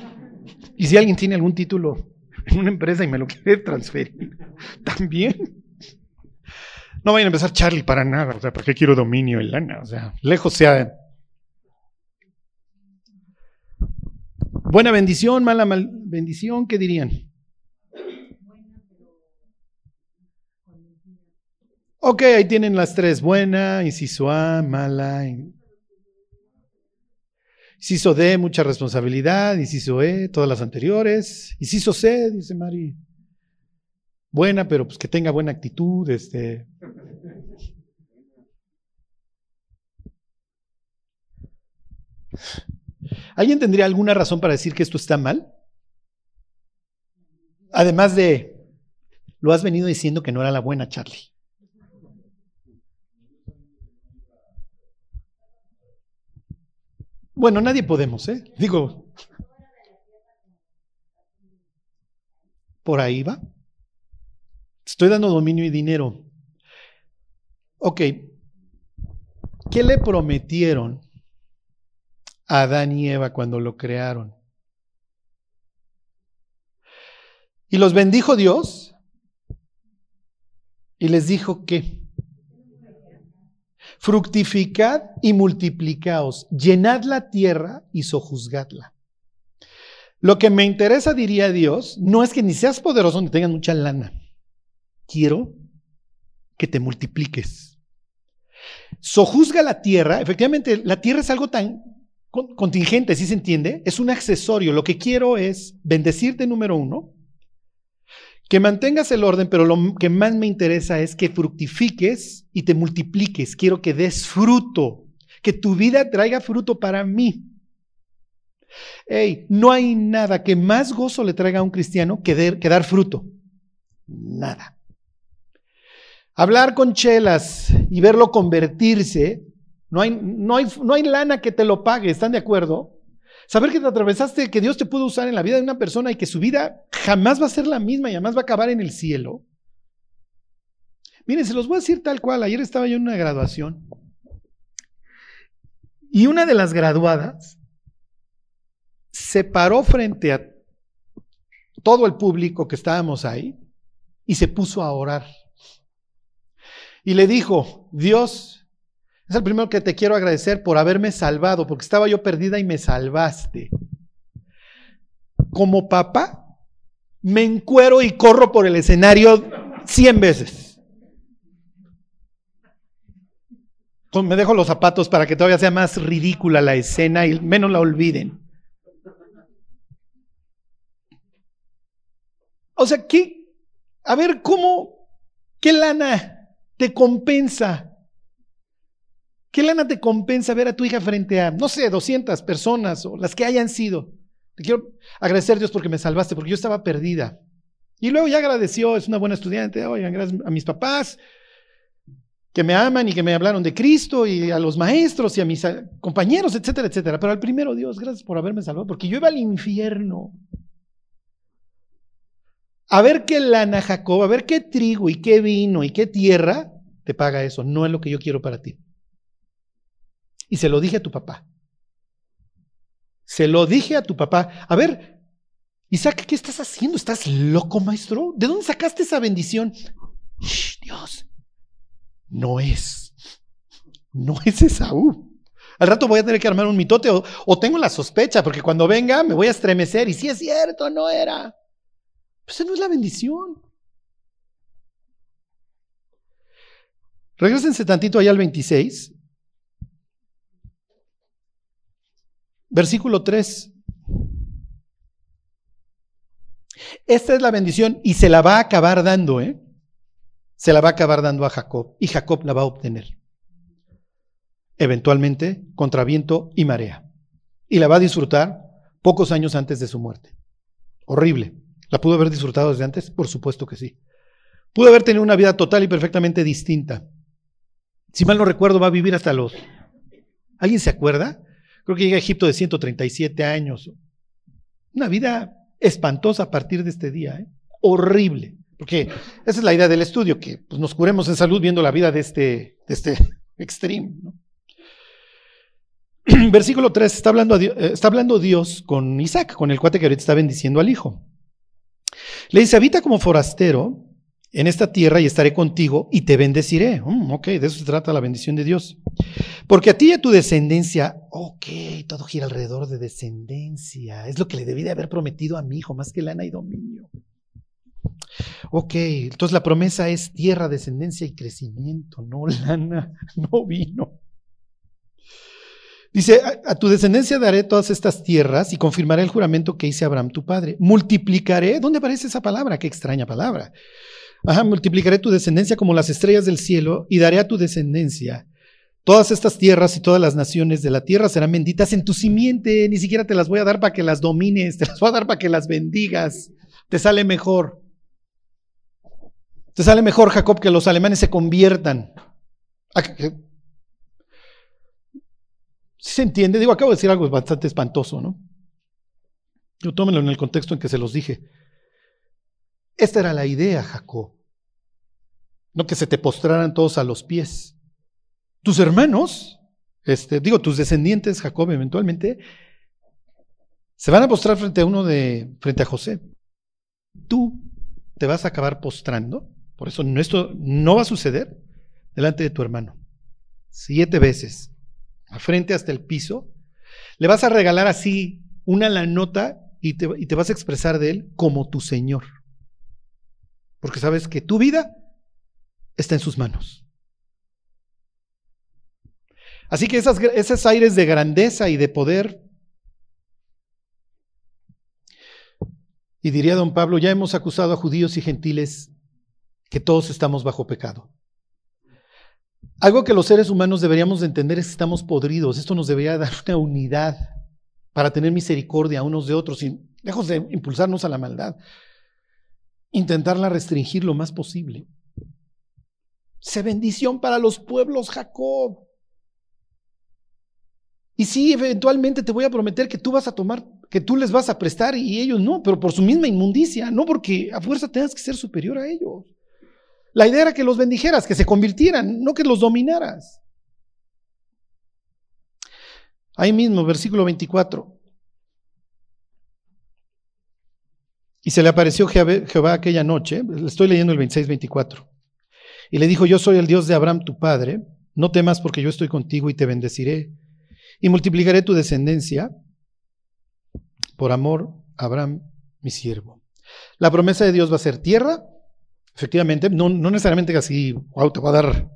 Y si alguien tiene algún título en una empresa y me lo quiere transferir, también. No vayan a empezar Charlie para nada, o sea, ¿para qué quiero dominio y lana? O sea, lejos sea. Buena bendición, mala bendición, ¿qué dirían? Ok, ahí tienen las tres. Buena, inciso A, mala. Inciso D, mucha responsabilidad. Inciso E, todas las anteriores. Inciso C, dice Mari. Buena, pero pues que tenga buena actitud. Este. ¿Alguien tendría alguna razón para decir que esto está mal? Además de, lo has venido diciendo que no era la buena, Charlie. Bueno, nadie podemos, ¿eh? Digo, por ahí va. Estoy dando dominio y dinero. Ok, ¿qué le prometieron a Adán y Eva cuando lo crearon? Y los bendijo Dios y les dijo que fructificad y multiplicaos, llenad la tierra y sojuzgadla. Lo que me interesa, diría Dios, no es que ni seas poderoso ni tengas mucha lana. Quiero que te multipliques. Sojuzga la tierra. Efectivamente, la tierra es algo tan contingente, ¿sí se entiende? Es un accesorio. Lo que quiero es bendecirte, número uno, que mantengas el orden, pero lo que más me interesa es que fructifiques y te multipliques. Quiero que des fruto, que tu vida traiga fruto para mí. Hey, no hay nada que más gozo le traiga a un cristiano que, que dar fruto. Nada. Hablar con chelas y verlo convertirse, no hay, lana que te lo pague, ¿están de acuerdo? Saber que te atravesaste, que Dios te pudo usar en la vida de una persona y que su vida jamás va a ser la misma y jamás va a acabar en el cielo. Miren, se los voy a decir tal cual. Ayer estaba yo en una graduación y una de las graduadas se paró frente a todo el público que estábamos ahí y se puso a orar. Y le dijo, Dios, es el primero que te quiero agradecer por haberme salvado, porque estaba yo perdida y me salvaste. Como papá, me encuero y corro por el escenario cien veces. Me dejo los zapatos para que todavía sea más ridícula la escena y menos la olviden. O sea, ¿qué? A ver, ¿cómo? ¿Qué lana te compensa ¿Qué lana te compensa ver a tu hija frente a, no sé, 200 personas o las que hayan sido? Te quiero agradecer Dios porque me salvaste, porque yo estaba perdida. Y luego ya agradeció, es una buena estudiante, oigan, gracias a mis papás que me aman y que me hablaron de Cristo y a los maestros y a mis compañeros, etcétera, etcétera. Pero al primero, Dios, gracias por haberme salvado, porque yo iba al infierno. A ver qué lana, Jacob, a ver qué trigo y qué vino y qué tierra te paga eso. No es lo que yo quiero para ti. Y se lo dije a tu papá. Se lo dije a tu papá. A ver, Isaac, ¿qué estás haciendo? ¿Estás loco, maestro? ¿De dónde sacaste esa bendición? Dios, no es. No es Esaú. Al rato voy a tener que armar un mitote o, tengo la sospecha, porque cuando venga me voy a estremecer. Y si es cierto, no era. Pues esa no es la bendición. Regrésense tantito allá al 26. Versículo 3. Esta es la bendición y se la va a acabar dando, ¿eh? Se la va a acabar dando a Jacob y Jacob la va a obtener. Eventualmente, contra viento y marea. Y la va a disfrutar pocos años antes de su muerte. Horrible. ¿La pudo haber disfrutado desde antes? Por supuesto que sí. Pudo haber tenido una vida total y perfectamente distinta. Si mal no recuerdo, va a vivir hasta los... ¿Alguien se acuerda? Creo que llega a Egipto de 137 años. Una vida espantosa a partir de este día, ¿eh? horrible. Porque esa es la idea del estudio, que pues, nos curemos en salud viendo la vida de este, de este extreme. Versículo 3, está hablando, eh, está hablando Dios con Isaac, con el cuate que ahorita está bendiciendo al hijo. Le dice, habita como forastero en esta tierra y estaré contigo y te bendeciré. Mm, ok, de eso se trata la bendición de Dios. Porque a ti y a tu descendencia, ok, todo gira alrededor de descendencia. Es lo que le debí de haber prometido a mi hijo, más que lana y dominio. Ok, entonces la promesa es tierra, descendencia y crecimiento, no lana, no vino. Dice, a, tu descendencia daré todas estas tierras y confirmaré el juramento que hice Abraham tu padre. Multiplicaré, ¿dónde aparece esa palabra? Qué extraña palabra. Ajá, multiplicaré tu descendencia como las estrellas del cielo y daré a tu descendencia. Todas estas tierras y todas las naciones de la tierra serán benditas en tu simiente. Ni siquiera te las voy a dar para que las domines, te las voy a dar para que las bendigas. Te sale mejor. Te sale mejor, Jacob, que los alemanes se conviertan. Ah, ¿Sí se entiende? Digo, acabo de decir algo bastante espantoso, ¿no? Yo tómenlo en el contexto en que se los dije. Esta era la idea, Jacob. No que se te postraran todos a los pies. Tus hermanos, este, digo, tus descendientes, Jacob, eventualmente, se van a postrar frente a uno de, frente a José. Tú te vas a acabar postrando. Por eso esto no va a suceder delante de tu hermano. Siete veces, a frente hasta el piso. Le vas a regalar así una la nota y te, y te vas a expresar de él como tu Señor porque sabes que tu vida está en sus manos. Así que esos aires de grandeza y de poder Y diría don Pablo, ya hemos acusado a judíos y gentiles que todos estamos bajo pecado. Algo que los seres humanos deberíamos de entender es que estamos podridos. Esto nos debería dar una unidad para tener misericordia unos de otros, y lejos de impulsarnos a la maldad, intentarla restringir lo más posible. Sé bendición para los pueblos, Jacob. Y sí, eventualmente te voy a prometer que tú vas a tomar, que tú les vas a prestar y ellos no, pero por su misma inmundicia, no porque a fuerza tengas que ser superior a ellos. La idea era que los bendijeras, que se convirtieran, no que los dominaras. Ahí mismo, versículo 24. Y se le apareció Jehová aquella noche, le estoy leyendo el 26-24, y le dijo, yo soy el Dios de Abraham tu padre, no temas porque yo estoy contigo y te bendeciré, y multiplicaré tu descendencia por amor a Abraham mi siervo. La promesa de Dios va a ser tierra, Efectivamente, no, no necesariamente así, wow, te va a dar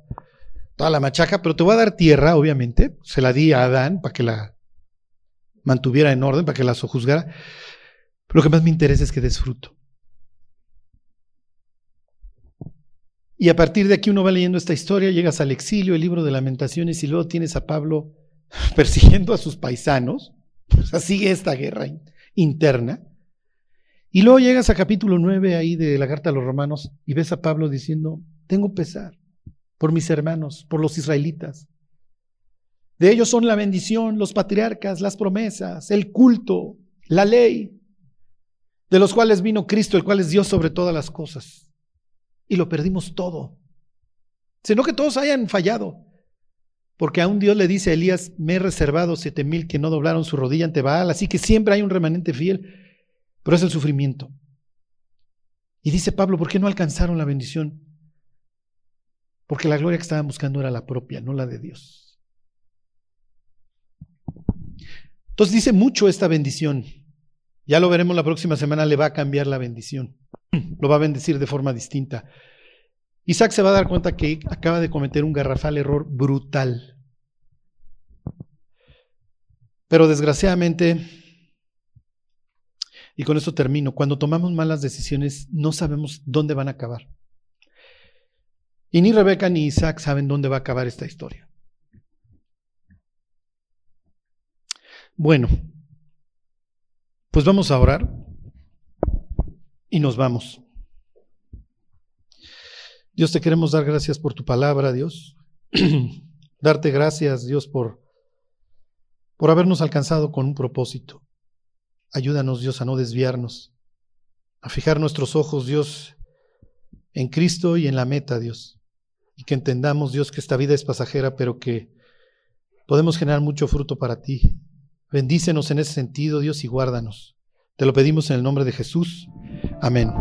toda la machaca, pero te va a dar tierra, obviamente. Se la di a Adán para que la mantuviera en orden, para que la sojuzgara. Lo que más me interesa es que des fruto. Y a partir de aquí uno va leyendo esta historia, llegas al exilio, el libro de lamentaciones, y luego tienes a Pablo persiguiendo a sus paisanos. O sea, sigue esta guerra interna. Y luego llegas a capítulo 9 ahí de la carta a los romanos y ves a Pablo diciendo, tengo pesar por mis hermanos, por los israelitas. De ellos son la bendición, los patriarcas, las promesas, el culto, la ley, de los cuales vino Cristo, el cual es Dios sobre todas las cosas. Y lo perdimos todo. Sino que todos hayan fallado. Porque a un Dios le dice a Elías, me he reservado siete mil que no doblaron su rodilla ante Baal, así que siempre hay un remanente fiel pero es el sufrimiento. Y dice Pablo, ¿por qué no alcanzaron la bendición? Porque la gloria que estaban buscando era la propia, no la de Dios. Entonces dice mucho esta bendición. Ya lo veremos la próxima semana, le va a cambiar la bendición. Lo va a bendecir de forma distinta. Isaac se va a dar cuenta que acaba de cometer un garrafal error brutal. Pero desgraciadamente y con esto termino. Cuando tomamos malas decisiones, no sabemos dónde van a acabar. Y ni Rebeca ni Isaac saben dónde va a acabar esta historia. Bueno, pues vamos a orar y nos vamos. Dios, te queremos dar gracias por tu palabra, Dios. Darte gracias, Dios, por, por habernos alcanzado con un propósito. Ayúdanos, Dios, a no desviarnos, a fijar nuestros ojos, Dios, en Cristo y en la meta, Dios. Y que entendamos, Dios, que esta vida es pasajera, pero que podemos generar mucho fruto para ti. Bendícenos en ese sentido, Dios, y guárdanos. Te lo pedimos en el nombre de Jesús. Amén.